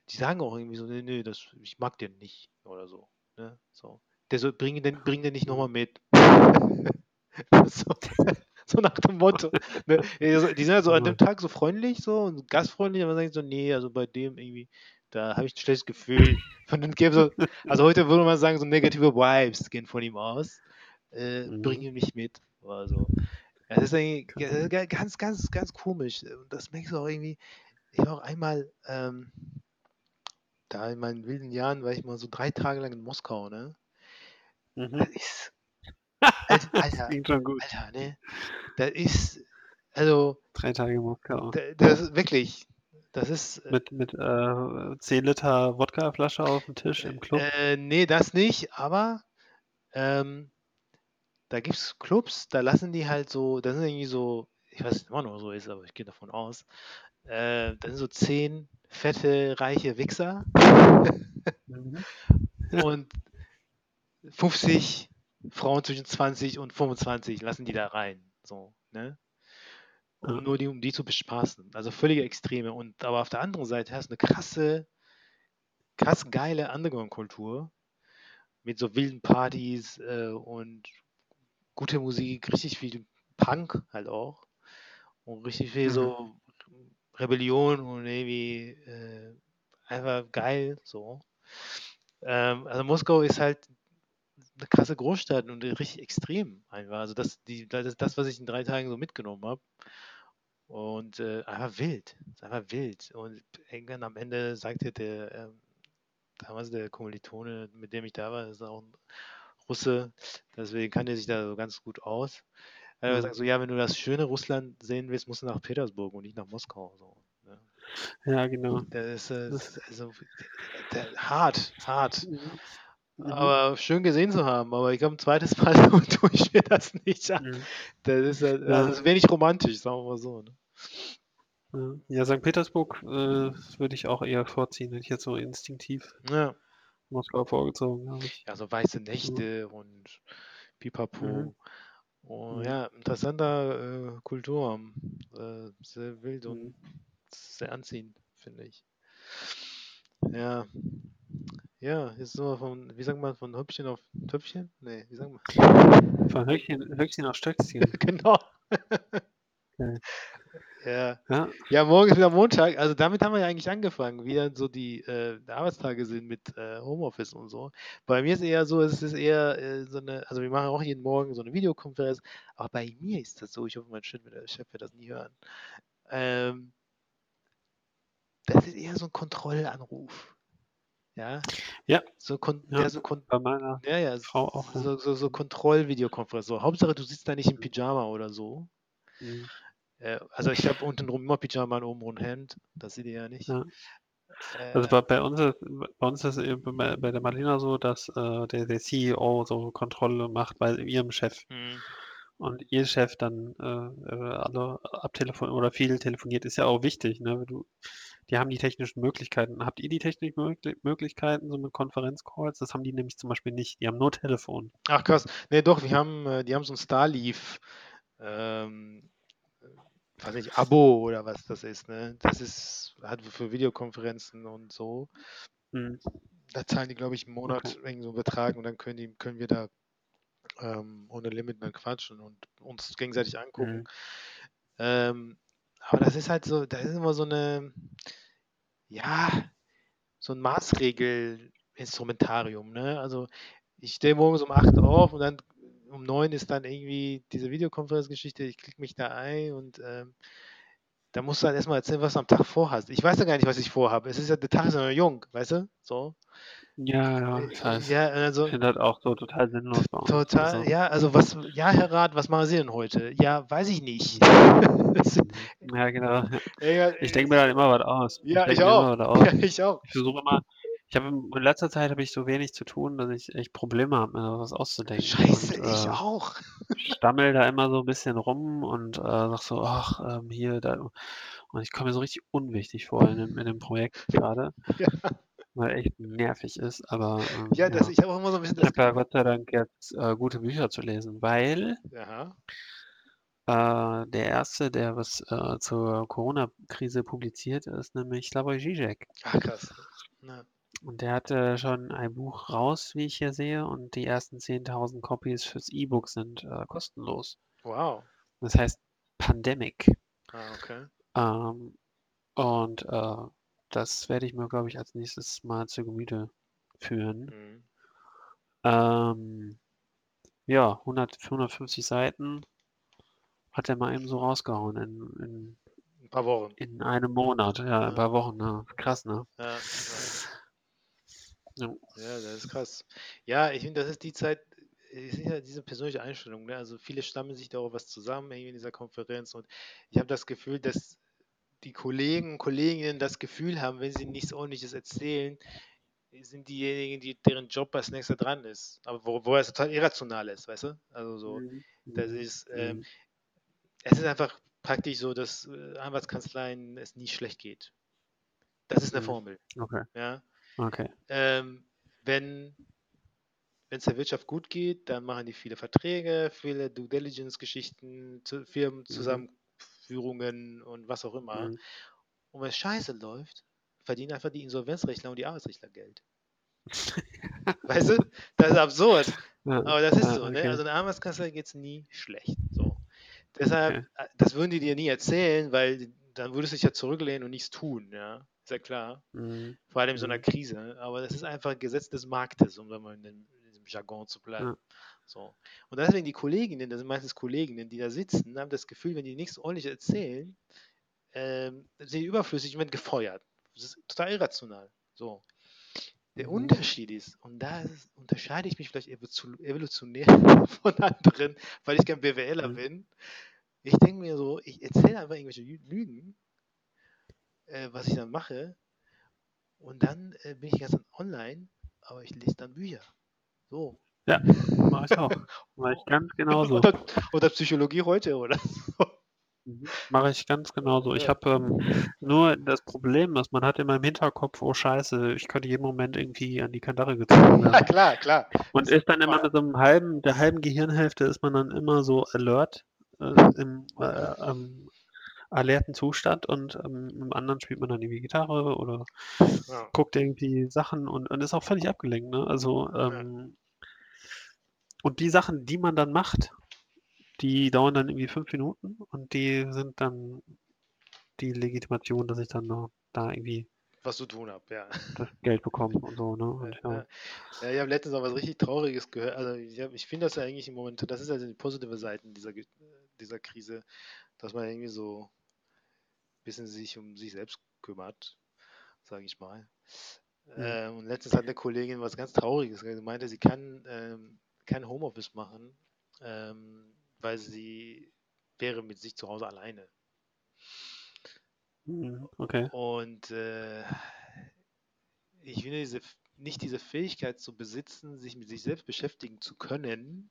die sagen auch irgendwie so, nee, nee, das, ich mag den nicht oder so. Ne? so. Der so, bring den, bring den nicht nochmal mit. so, so nach dem Motto. Ne? Ja, so- Die sind also an dem Tag so freundlich so und gastfreundlich, aber sagen so, nee, also bei dem irgendwie, da habe ich ein schlechtes Gefühl. Von gäbe so, also heute würde man sagen, so negative Vibes gehen von ihm aus. Äh, Mhm. ihn nicht mit. So. Ja, Das ist ja, das ga- ganz, ganz, ganz komisch. Und das merkst du auch irgendwie. Ich war auch einmal, ähm, da in meinen wilden Jahren, war ich mal so drei Tage lang in Moskau, ne? Das Mhm. ist, Alter, Das Alter, klingt schon gut. Alter, ne? Das ist, also, 3 Tage Moskau. da- das ist wirklich, das ist, äh, Mit mit, äh, 10 Liter Wodkaflasche aufm Tisch im Club? äh, nee, das nicht, aber, ähm, da gibt es Clubs, da lassen die halt so, da sind irgendwie so, ich weiß nicht, ob noch so ist, aber ich gehe davon aus, äh, da sind so zehn fette, reiche Wichser Mhm. und 50 Frauen zwischen 20 und 25 lassen die da rein. So, ne? Um nur die, um die zu bespaßen. Also völlige Extreme. Und aber auf der anderen Seite hast du eine krasse, krass geile Underground-Kultur mit so wilden Partys äh, und gute Musik, richtig viel Punk halt auch. Und richtig viel Mhm. so Rebellion und irgendwie äh, einfach geil so. Ähm, also Moskau ist halt eine krasse Großstadt und richtig extrem einfach. Also das, die, das ist das, was ich in drei Tagen so mitgenommen habe. Und äh, einfach wild. Einfach wild. Und irgendwann am Ende sagte der, ähm, damals der Kommilitone, mit dem ich da war, ist auch ein Russe, deswegen kannte er sich da so ganz gut aus. Er Mhm. gesagt, so, ja, wenn du das schöne Russland sehen willst, musst du nach Petersburg und nicht nach Moskau. So, ne? Ja, genau. Das ist, äh, Das- ist also, hart, hart. Mhm. Aber schön gesehen zu haben. Aber ich glaube, ein zweites Mal tue ich mir das nicht an. Mhm. Das ist, Ja. das ist wenig romantisch, sagen wir mal so. Ne? Ja. St. Petersburg äh, würde ich auch eher vorziehen, hätte ich jetzt so instinktiv Ja. Moskau vorgezogen, habe ja, so weiße Nächte und Pipapo. Mhm. Und Mhm. ja, interessanter äh, Kulturraum. Äh, sehr wild und Mhm. sehr anziehend, finde ich. Ja. Ja, jetzt sind wir von, wie sagt man, von Hüppchen auf Töpfchen? Nee, wie sagt man? Von Höchchen, Höchchen auf Stöckchen. genau. Geil. Ja. Ja, Ja, morgen ist wieder Montag. Also damit haben wir ja eigentlich angefangen, wie dann so die äh, Arbeitstage sind mit äh, Homeoffice und so. Bei mir ist eher so, es ist eher äh, so eine, also wir machen auch jeden Morgen so eine Videokonferenz, aber bei mir ist das so, ich hoffe, mein Chef wird, der Chef wird das nie hören. Ähm, das ist eher so ein Kontrollanruf. Ja? Ja. So, kon Ja. ja, so kon bei meiner ja, ja, Frau auch. Ja. so, so, so Kontrollvideokonferenz. So, Hauptsache, du sitzt da nicht im Pyjama oder so. Mhm. Äh, also ich habe unten drum immer Pyjama und oben ein Hemd. Das seht ihr ja nicht. Ja. Äh, Also bei, bei uns ist, bei uns ist eben bei, bei der Marlena so, dass äh, der, der CEO so Kontrolle macht bei ihrem Chef mh, und ihr Chef dann äh, äh, alle abtelefoniert oder viel telefoniert, ist ja auch wichtig, ne? Du, die haben die technischen Möglichkeiten. Habt ihr die technischen Mögli Möglichkeiten so mit Konferenzcalls? Das haben die nämlich zum Beispiel nicht. Die haben nur Telefon. Ach krass. Nee, doch, wir haben, äh, die haben so ein Starleaf, ähm, äh, weiß nicht, Abo oder was das ist, ne? Das ist halt für Videokonferenzen und so. Mhm. Da zahlen die, glaube ich, im Monat Okay. irgend so einen Betrag und dann können die, können wir da ähm, ohne Limit dann quatschen und uns gegenseitig angucken. Mhm. Ähm, aber das ist halt so, da ist immer so eine, ja, so ein Maßregel-Instrumentarium, ne? Also ich stehe morgens um 8 auf und dann um 9 ist dann irgendwie diese Videokonferenzgeschichte, ich klicke mich da ein und ähm, da musst du halt erstmal erzählen, was du am Tag vorhast. Ich weiß ja gar nicht, was ich vorhabe. Es ist ja, der Tag ist ja noch jung, weißt du? So. Ja, ja, Äh, ich weiß. Ja, also Ich finde das auch so total sinnlos total, Also, ja, also was, ja, Herr Rat, was machen Sie denn heute? Ja, weiß ich nicht. Ja, genau. ja, Ich denke mir dann immer was aus. Ja, ich mir auch. Ja, ich auch. Ich versuche immer, ich habe in letzter Zeit habe ich so wenig zu tun, dass ich echt Probleme habe, mir was auszudenken. Scheiße, und, ich äh, auch. stammel da immer so ein bisschen rum und äh, sag so, ach, ähm, hier, da. Und ich komme mir so richtig unwichtig vor in dem, in dem Projekt gerade, Ja, weil echt nervig ist. Aber ähm, ja, das, ja. ich habe auch immer so ein bisschen Ich das habe ja Gott sei Dank jetzt äh, gute Bücher zu lesen, weil Ja, äh, der erste, der was äh, zur Corona-Krise publiziert, ist nämlich Slavoj Žižek. ach krass. Ja. Und der hatte schon ein Buch raus, wie ich hier sehe, und die ersten 10.000 Copies fürs E-Book sind äh, kostenlos. Wow. Das heißt Pandemic. Ah, okay. Ähm, und äh, das werde ich mir, glaube ich, als nächstes mal zu Gemüte führen. Mhm. Ähm, ja, 100, 150 Seiten hat er mal eben so rausgehauen in, in, Ein paar Wochen. in einem Monat, ja, Ja. ein paar Wochen, ne? Krass, ne? Ja, ja. Das ist krass. Ja, ich finde, das ist die Zeit, es ist ja diese persönliche Einstellung, ne? Also viele stammen sich da auch was zusammen irgendwie in dieser Konferenz und ich habe das Gefühl, dass die Kollegen und Kolleginnen das Gefühl haben, wenn sie nichts Ordentliches erzählen, sind diejenigen, die, deren Job als nächster dran ist. Aber wo, wo es total irrational ist, weißt du? Also so, Mhm. das ist, ähm, Mhm. es ist einfach praktisch so, dass äh, Anwaltskanzleien es nie schlecht geht. Das ist eine Mhm. Formel, Okay, ja. Okay. Ähm, wenn wenn es der Wirtschaft gut geht, dann machen die viele Verträge, viele Due Diligence-Geschichten, zu- Firmenzusammenführungen und was auch immer. Mhm. Und wenn es scheiße läuft, verdienen einfach die Insolvenzrechtler und die Arbeitsrechtler Geld. Weißt du? Das ist absurd. Ja, Aber das ist ja, so, ne? okay. Also einer Arbeitskanzlei geht es nie schlecht. So. Deshalb, Okay. äh, das würden die dir nie erzählen, weil dann würdest du dich ja zurücklehnen und nichts tun, ja. Ja klar. Mhm. Vor allem in so einer Mhm. Krise. Aber das ist einfach ein Gesetz des Marktes, um da mal in, dem, in diesem Jargon zu bleiben. Ja. So. Und deswegen die Kolleginnen, das sind meistens Kolleginnen, die da sitzen, haben das Gefühl, wenn die nichts ordentlich erzählen, ähm, sind die überflüssig und werden gefeuert. Das ist total irrational. So. Der Mhm. Unterschied ist, und da unterscheide ich mich vielleicht evolution- evolutionär von anderen, weil ich kein BWLer Mhm. bin. Ich denke mir so, ich erzähle einfach irgendwelche Lü- Lügen, äh, was ich dann mache, und dann äh, bin ich ganz online, aber ich lese dann Bücher. So. Ja, mache ich auch. Mache ich ganz genauso. Oder, oder Psychologie heute oder so. Mhm. Mache ich ganz genauso. Ich Ja. habe ähm, nur das Problem, dass man hat in meinem Hinterkopf, oh Scheiße, ich könnte jeden Moment irgendwie an die Kandare gezogen Ja, werden. klar, klar. Und ist dann immer mit so einem halben, der halben Gehirnhälfte ist man dann immer so alert, äh, im äh, ähm, alerten Zustand und ähm, im anderen spielt man dann irgendwie Gitarre oder Ja. guckt irgendwie Sachen und, und ist auch völlig abgelenkt, ne? Also, ähm, und die Sachen, die man dann macht, die dauern dann irgendwie fünf Minuten und die sind dann die Legitimation, dass ich dann noch da irgendwie Was zu tun habe, ja. das Geld bekomme und so, ne? Und ja. Ja, ja, ich habe letztens auch was richtig Trauriges gehört. Also ich, hab- ich finde das ja eigentlich im Moment, das ist also die positive Seiten dieser, dieser Krise, dass man irgendwie so bisschen sich um sich selbst kümmert, sage ich mal. Ähm, und letztens hat eine Kollegin was ganz Trauriges gesagt. Sie meinte, sie kann ähm, kein Homeoffice machen, ähm, weil sie wäre mit sich zu Hause alleine. Mhm, Okay. Und äh, ich finde diese, nicht diese Fähigkeit zu besitzen, sich mit sich selbst beschäftigen zu können,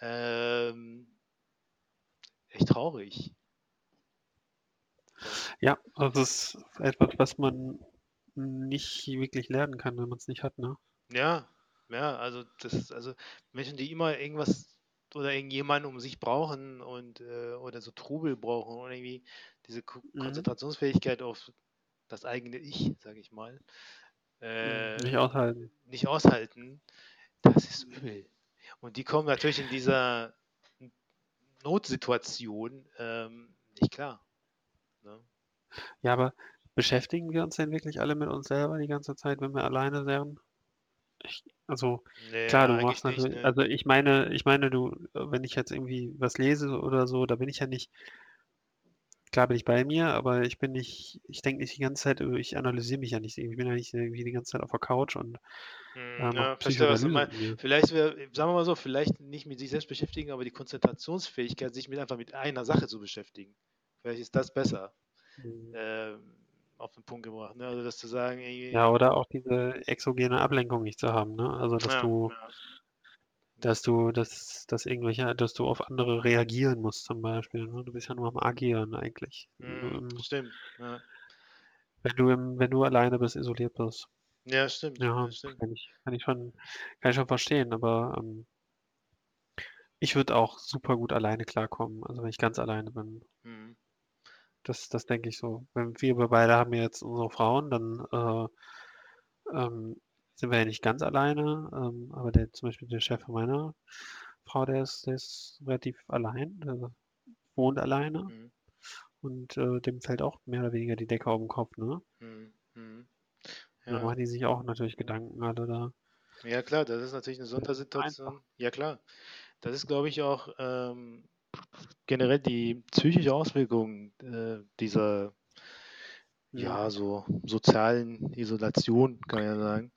ähm, echt traurig. Ja, also das ist etwas, was man nicht wirklich lernen kann, wenn man es nicht hat, ne? Ja, ja, also das also Menschen, die immer irgendwas oder irgendjemanden um sich brauchen und äh, oder so Trubel brauchen oder irgendwie diese Ko Mhm. Konzentrationsfähigkeit auf das eigene Ich, sage ich mal, äh, Nicht aushalten. nicht aushalten, das ist übel. Und die kommen natürlich in dieser Notsituation ähm, nicht klar. Ne? Ja, aber beschäftigen wir uns denn wirklich alle mit uns selber die ganze Zeit, wenn wir alleine wären? Ich, also Nee, klar, du eigentlich machst nicht, natürlich, ne? also ich meine, ich meine, du, wenn ich jetzt irgendwie was lese oder so, da bin ich ja nicht, klar bin ich bei mir, aber ich bin nicht, ich denke nicht die ganze Zeit, äh, ich analysiere mich ja nicht, ich bin ja nicht irgendwie die ganze Zeit auf der Couch und Hm, äh, ja, verstehe, was du Psychoanalyse meinst. mit mir. Vielleicht wäre, sagen wir mal so, vielleicht nicht mit sich selbst beschäftigen, aber die Konzentrationsfähigkeit, sich mit einfach mit einer Sache zu beschäftigen. Vielleicht ist das besser Mhm. ähm, auf den Punkt gebracht. Ne? Also das zu sagen, irgendwie, Ja, oder auch diese exogene Ablenkung nicht zu haben, ne? Also dass ja, du, ja, dass du, dass, dass irgendwelche, dass du auf andere reagieren musst zum Beispiel, ne? Du bist ja nur am Agieren eigentlich. hm, Ähm, stimmt. Ja. Wenn du im, wenn du alleine bist, isoliert bist. ja, stimmt. Ja, stimmt. kann ich, kann ich schon, kann ich schon verstehen, aber ähm, ich würde auch super gut alleine klarkommen, also wenn ich ganz alleine bin. Hm. Das, das denke ich so. Wenn wir beide haben jetzt unsere Frauen, dann äh, ähm, sind wir ja nicht ganz alleine, ähm, aber der zum Beispiel der Chef meiner Frau, der ist, der ist relativ allein, der wohnt alleine Hm. und äh, dem fällt auch mehr oder weniger die Decke auf den Kopf, ne? Hm. Hm. Und dann Ja. machen die sich auch natürlich Gedanken alle da. ja, klar, das ist natürlich eine Sondersituation. Ja, klar. Das ist, glaube ich, auch ähm, generell die psychische Auswirkung äh, dieser ja, so sozialen Isolation, kann man ja sagen,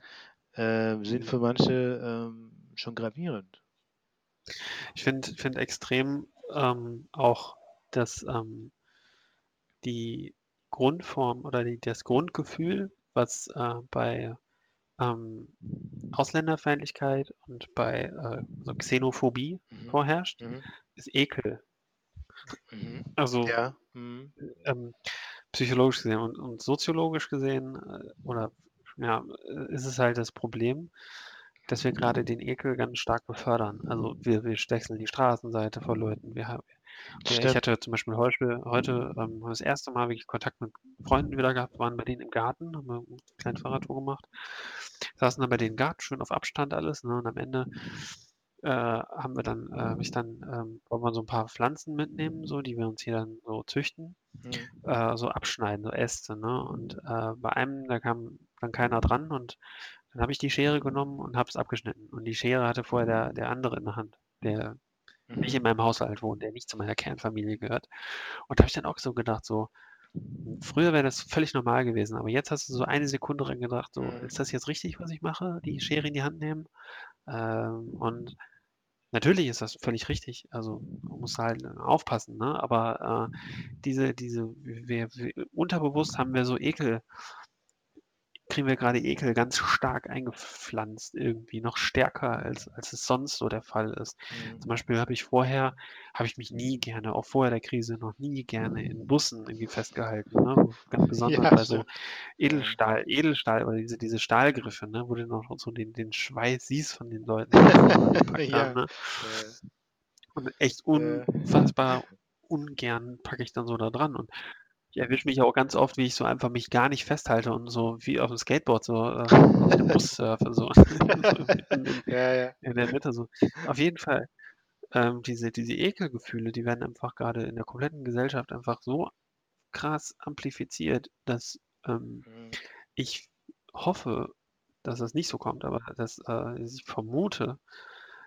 ähm, sind Mhm. für manche ähm, schon gravierend. Ich finde find extrem ähm, auch, dass ähm, die Grundform oder die, das Grundgefühl was äh, bei ähm, Ausländerfeindlichkeit und bei äh, so Xenophobie Mhm. vorherrscht, Mhm. Ist Ekel. Mhm. Also Ja. Mhm. ähm, psychologisch gesehen und, und soziologisch gesehen äh, oder ja, äh, ist es halt das Problem, dass wir gerade den Ekel ganz stark befördern. Also wir, wir wechseln die Straßenseite vor Leuten. Wir haben, ja, ich Stimmt. hatte zum Beispiel heute, heute ähm, das erste Mal wirklich Kontakt mit Freunden wieder gehabt, waren bei denen im Garten, haben wir eine kleine Fahrradtour gemacht, saßen dann bei denen im Garten, schön auf Abstand alles, ne, und am Ende äh, haben wir dann, äh, hab ich dann, ähm, wollen wir so ein paar Pflanzen mitnehmen, so, die wir uns hier dann so züchten Mhm. äh, so abschneiden, so Äste, ne? Und äh, bei einem, da kam dann keiner dran und dann habe ich die Schere genommen und habe es abgeschnitten. Und die Schere hatte vorher der, der andere in der Hand, der nicht in Mhm. meinem Haushalt wohnt, der nicht zu meiner Kernfamilie gehört. Und da habe ich dann auch so gedacht, so, früher wäre das völlig normal gewesen, aber jetzt hast du so eine Sekunde dran gedacht, so, Mhm. ist das jetzt richtig, was ich mache? Die Schere in die Hand nehmen? Ähm, und natürlich ist das völlig richtig. Also man muss halt äh, aufpassen, ne? Aber äh, diese, diese, wir, wir, unterbewusst haben wir so Ekel, kriegen wir gerade Ekel ganz stark eingepflanzt, irgendwie noch stärker, als, als es sonst so der Fall ist. Mhm. Zum Beispiel habe ich vorher, habe ich mich nie gerne, auch vorher der Krise, noch nie gerne in Bussen irgendwie festgehalten. Ne? Ganz besonders Ja, bei so. Edelstahl, Edelstahl oder diese, diese Stahlgriffe, ne? wo du noch so den, den Schweiß siehst von den Leuten, Ja. haben. Ne? Äh, Und echt äh, unfassbar ungern packe ich dann so da dran. Und ich erwische mich auch ganz oft, wie ich so einfach mich gar nicht festhalte und so wie auf dem Skateboard so äh, auf dem Bus surfe, so, in, in, ja, ja. in der Mitte. So. Auf jeden Fall, ähm, diese, diese Ekelgefühle, die werden einfach gerade in der kompletten Gesellschaft einfach so krass amplifiziert, dass ähm, Mhm. ich hoffe, dass das nicht so kommt, aber dass äh, ich vermute,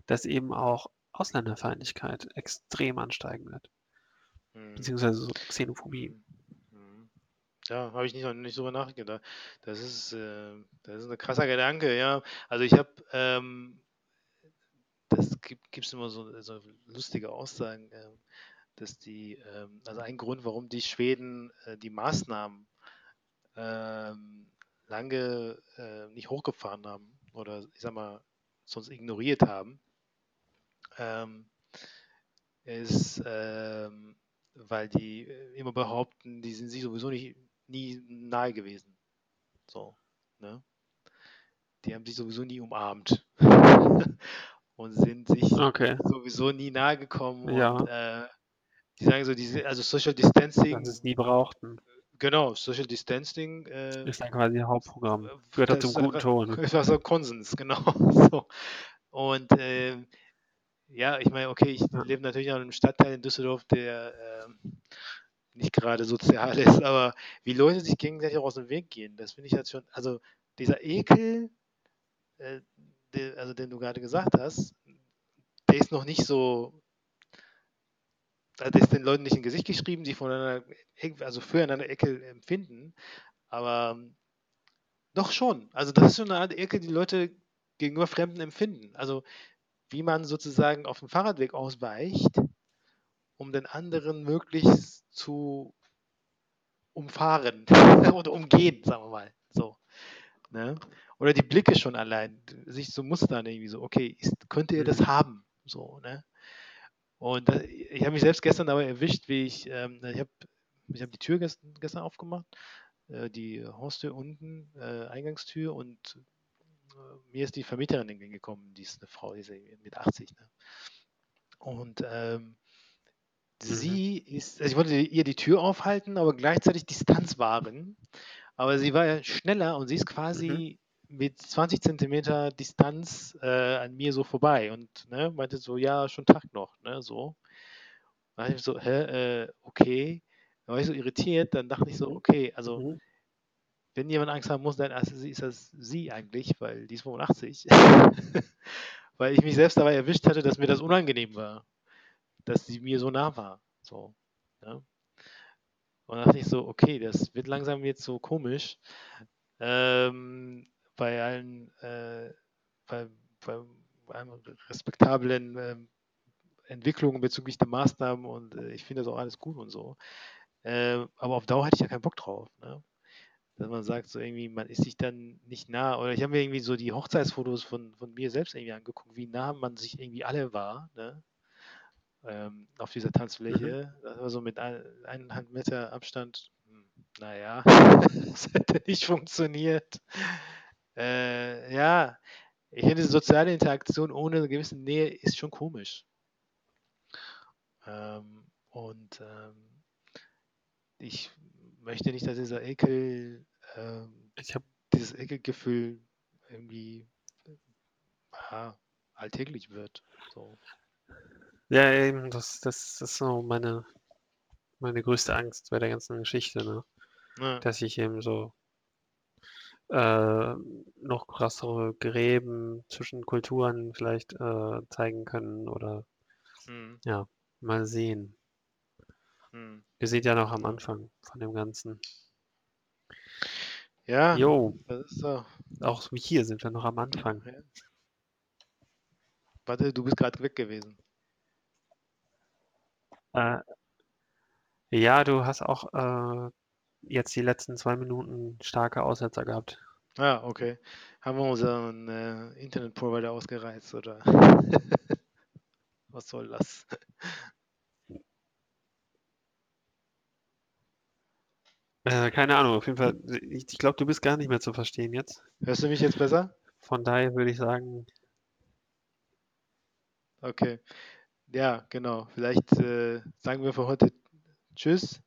dass eben auch Ausländerfeindlichkeit extrem ansteigen wird, Mhm. beziehungsweise so Xenophobie. Ja, habe ich nicht, noch nicht drüber nachgedacht. Das ist, äh, das ist ein krasser Gedanke, ja. Also ich habe, ähm, das gibt es immer so, so lustige Aussagen, ähm, dass die, ähm, also ein Grund, warum die Schweden äh, die Maßnahmen ähm, lange äh, nicht hochgefahren haben oder ich sag mal, sonst ignoriert haben, ähm, ist, ähm, weil die äh, immer behaupten, die sind sich sowieso nicht nie nahe gewesen. So, ne? Die haben sich sowieso nie umarmt und sind sich Okay, sowieso nie nahe gekommen ja, und äh, die sagen so, diese, also Social dass sie Distancing, es nie brauchten. genau, Social Distancing äh, Ist dann quasi Hauptprogramm. äh, Gehört das dazu zum guten Ton. ist einfach so Konsens, genau. So. Und ähm, ja, ich meine, okay, ich Ja. lebe natürlich auch in einem Stadtteil in Düsseldorf, der ähm, nicht gerade sozial ist, aber wie Leute sich gegenseitig auch aus dem Weg gehen, das finde ich halt schon, also dieser Ekel, äh, der, also den du gerade gesagt hast, der ist noch nicht so, also der ist den Leuten nicht ins Gesicht geschrieben, die voneinander, also füreinander Ekel empfinden, aber ähm, doch schon. Also das ist schon eine Art Ekel, die Leute gegenüber Fremden empfinden. Also wie man sozusagen auf dem Fahrradweg ausweicht, um den anderen möglichst zu umfahren oder umgehen, sagen wir mal. So. Ne? Oder die Blicke schon allein, sich so mustern irgendwie so, okay, ist, könnte er das Mhm. haben? So, ne? Und da, ich habe mich selbst gestern dabei erwischt, wie ich, ähm, ich habe ich hab die Tür gestern, gestern aufgemacht, äh, die Haustür unten, äh, Eingangstür und äh, mir ist die Vermieterin entgegengekommen, die ist eine Frau, die ist mit 80. Ne? Und ähm. Sie ist, also ich wollte ihr die Tür aufhalten, aber gleichzeitig Distanz wahren. Aber sie war ja schneller und sie ist Mhm. quasi mit 20 Zentimeter Distanz äh, an mir so vorbei und ne, meinte so, ja, schon Tag noch, ne, so. Dann dachte ich so, hä, äh, okay. Dann war ich so irritiert, dann dachte ich so, Mhm. okay, also Mhm. wenn jemand Angst haben muss, dann ist ist das sie eigentlich, weil die ist 85. weil ich mich selbst dabei erwischt hatte, dass mir das unangenehm war, dass sie mir so nah war. So, ne? Und dann dachte ich so, okay, das wird langsam jetzt so komisch. Ähm, bei allen, äh, bei, bei allen respektablen ähm, Entwicklungen bezüglich der Maßnahmen und äh, ich finde das auch alles gut und so. Äh, aber auf Dauer hatte ich ja keinen Bock drauf. Ne? dass man sagt, so irgendwie, man ist sich dann nicht nah. Oder ich habe mir irgendwie so die Hochzeitsfotos von, von mir selbst irgendwie angeguckt, wie nah man sich irgendwie alle war, ne? Ähm, auf dieser Tanzfläche. Das war so mit ein, eineinhalb Meter Abstand. Hm, naja, das hätte nicht funktioniert. Äh, ja, ich finde, soziale Interaktion ohne eine gewisse Nähe ist schon komisch. Ähm, und ähm, ich möchte nicht, dass dieser Ekel, ähm, Ich habe dieses Ekelgefühl irgendwie ja, alltäglich wird. So. Ja eben, das, das, das ist so meine, meine größte Angst bei der ganzen Geschichte, ne? Ja, Dass ich eben so äh, noch krassere Gräben zwischen Kulturen vielleicht äh, zeigen können oder hm, ja, mal sehen. hm. Wir sind ja noch am Anfang von dem Ganzen. ja Jo, das ist so. auch hier sind wir noch am Anfang. Ja. Warte, du bist gerade weg gewesen. Äh, ja, du hast auch äh, jetzt die letzten zwei Minuten starke Aussetzer gehabt. Ah, okay. Haben wir unseren äh, Internetprovider ausgereizt oder was soll das? Äh, keine Ahnung, auf jeden Fall. Ich, ich glaube, du bist gar nicht mehr zu verstehen jetzt. Hörst du mich jetzt besser? Von daher würde ich sagen, Okay. Ja, genau. Vielleicht äh, sagen wir für heute Tschüss.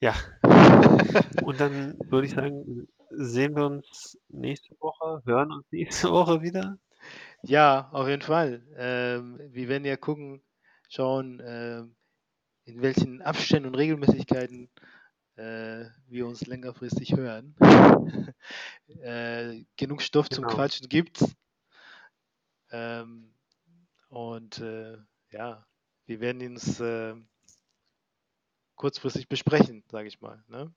ja. Und dann würde ich sagen, sehen wir uns nächste Woche, hören uns nächste Woche wieder. Ja, auf jeden Fall. Ähm, wir werden ja gucken, schauen, ähm, in welchen Abständen und Regelmäßigkeiten äh, wir uns längerfristig hören. äh, genug Stoff zum Genau. Quatschen gibt's. Ähm, und äh, ja, wir werden uns äh, kurzfristig besprechen, sage ich mal. Ne?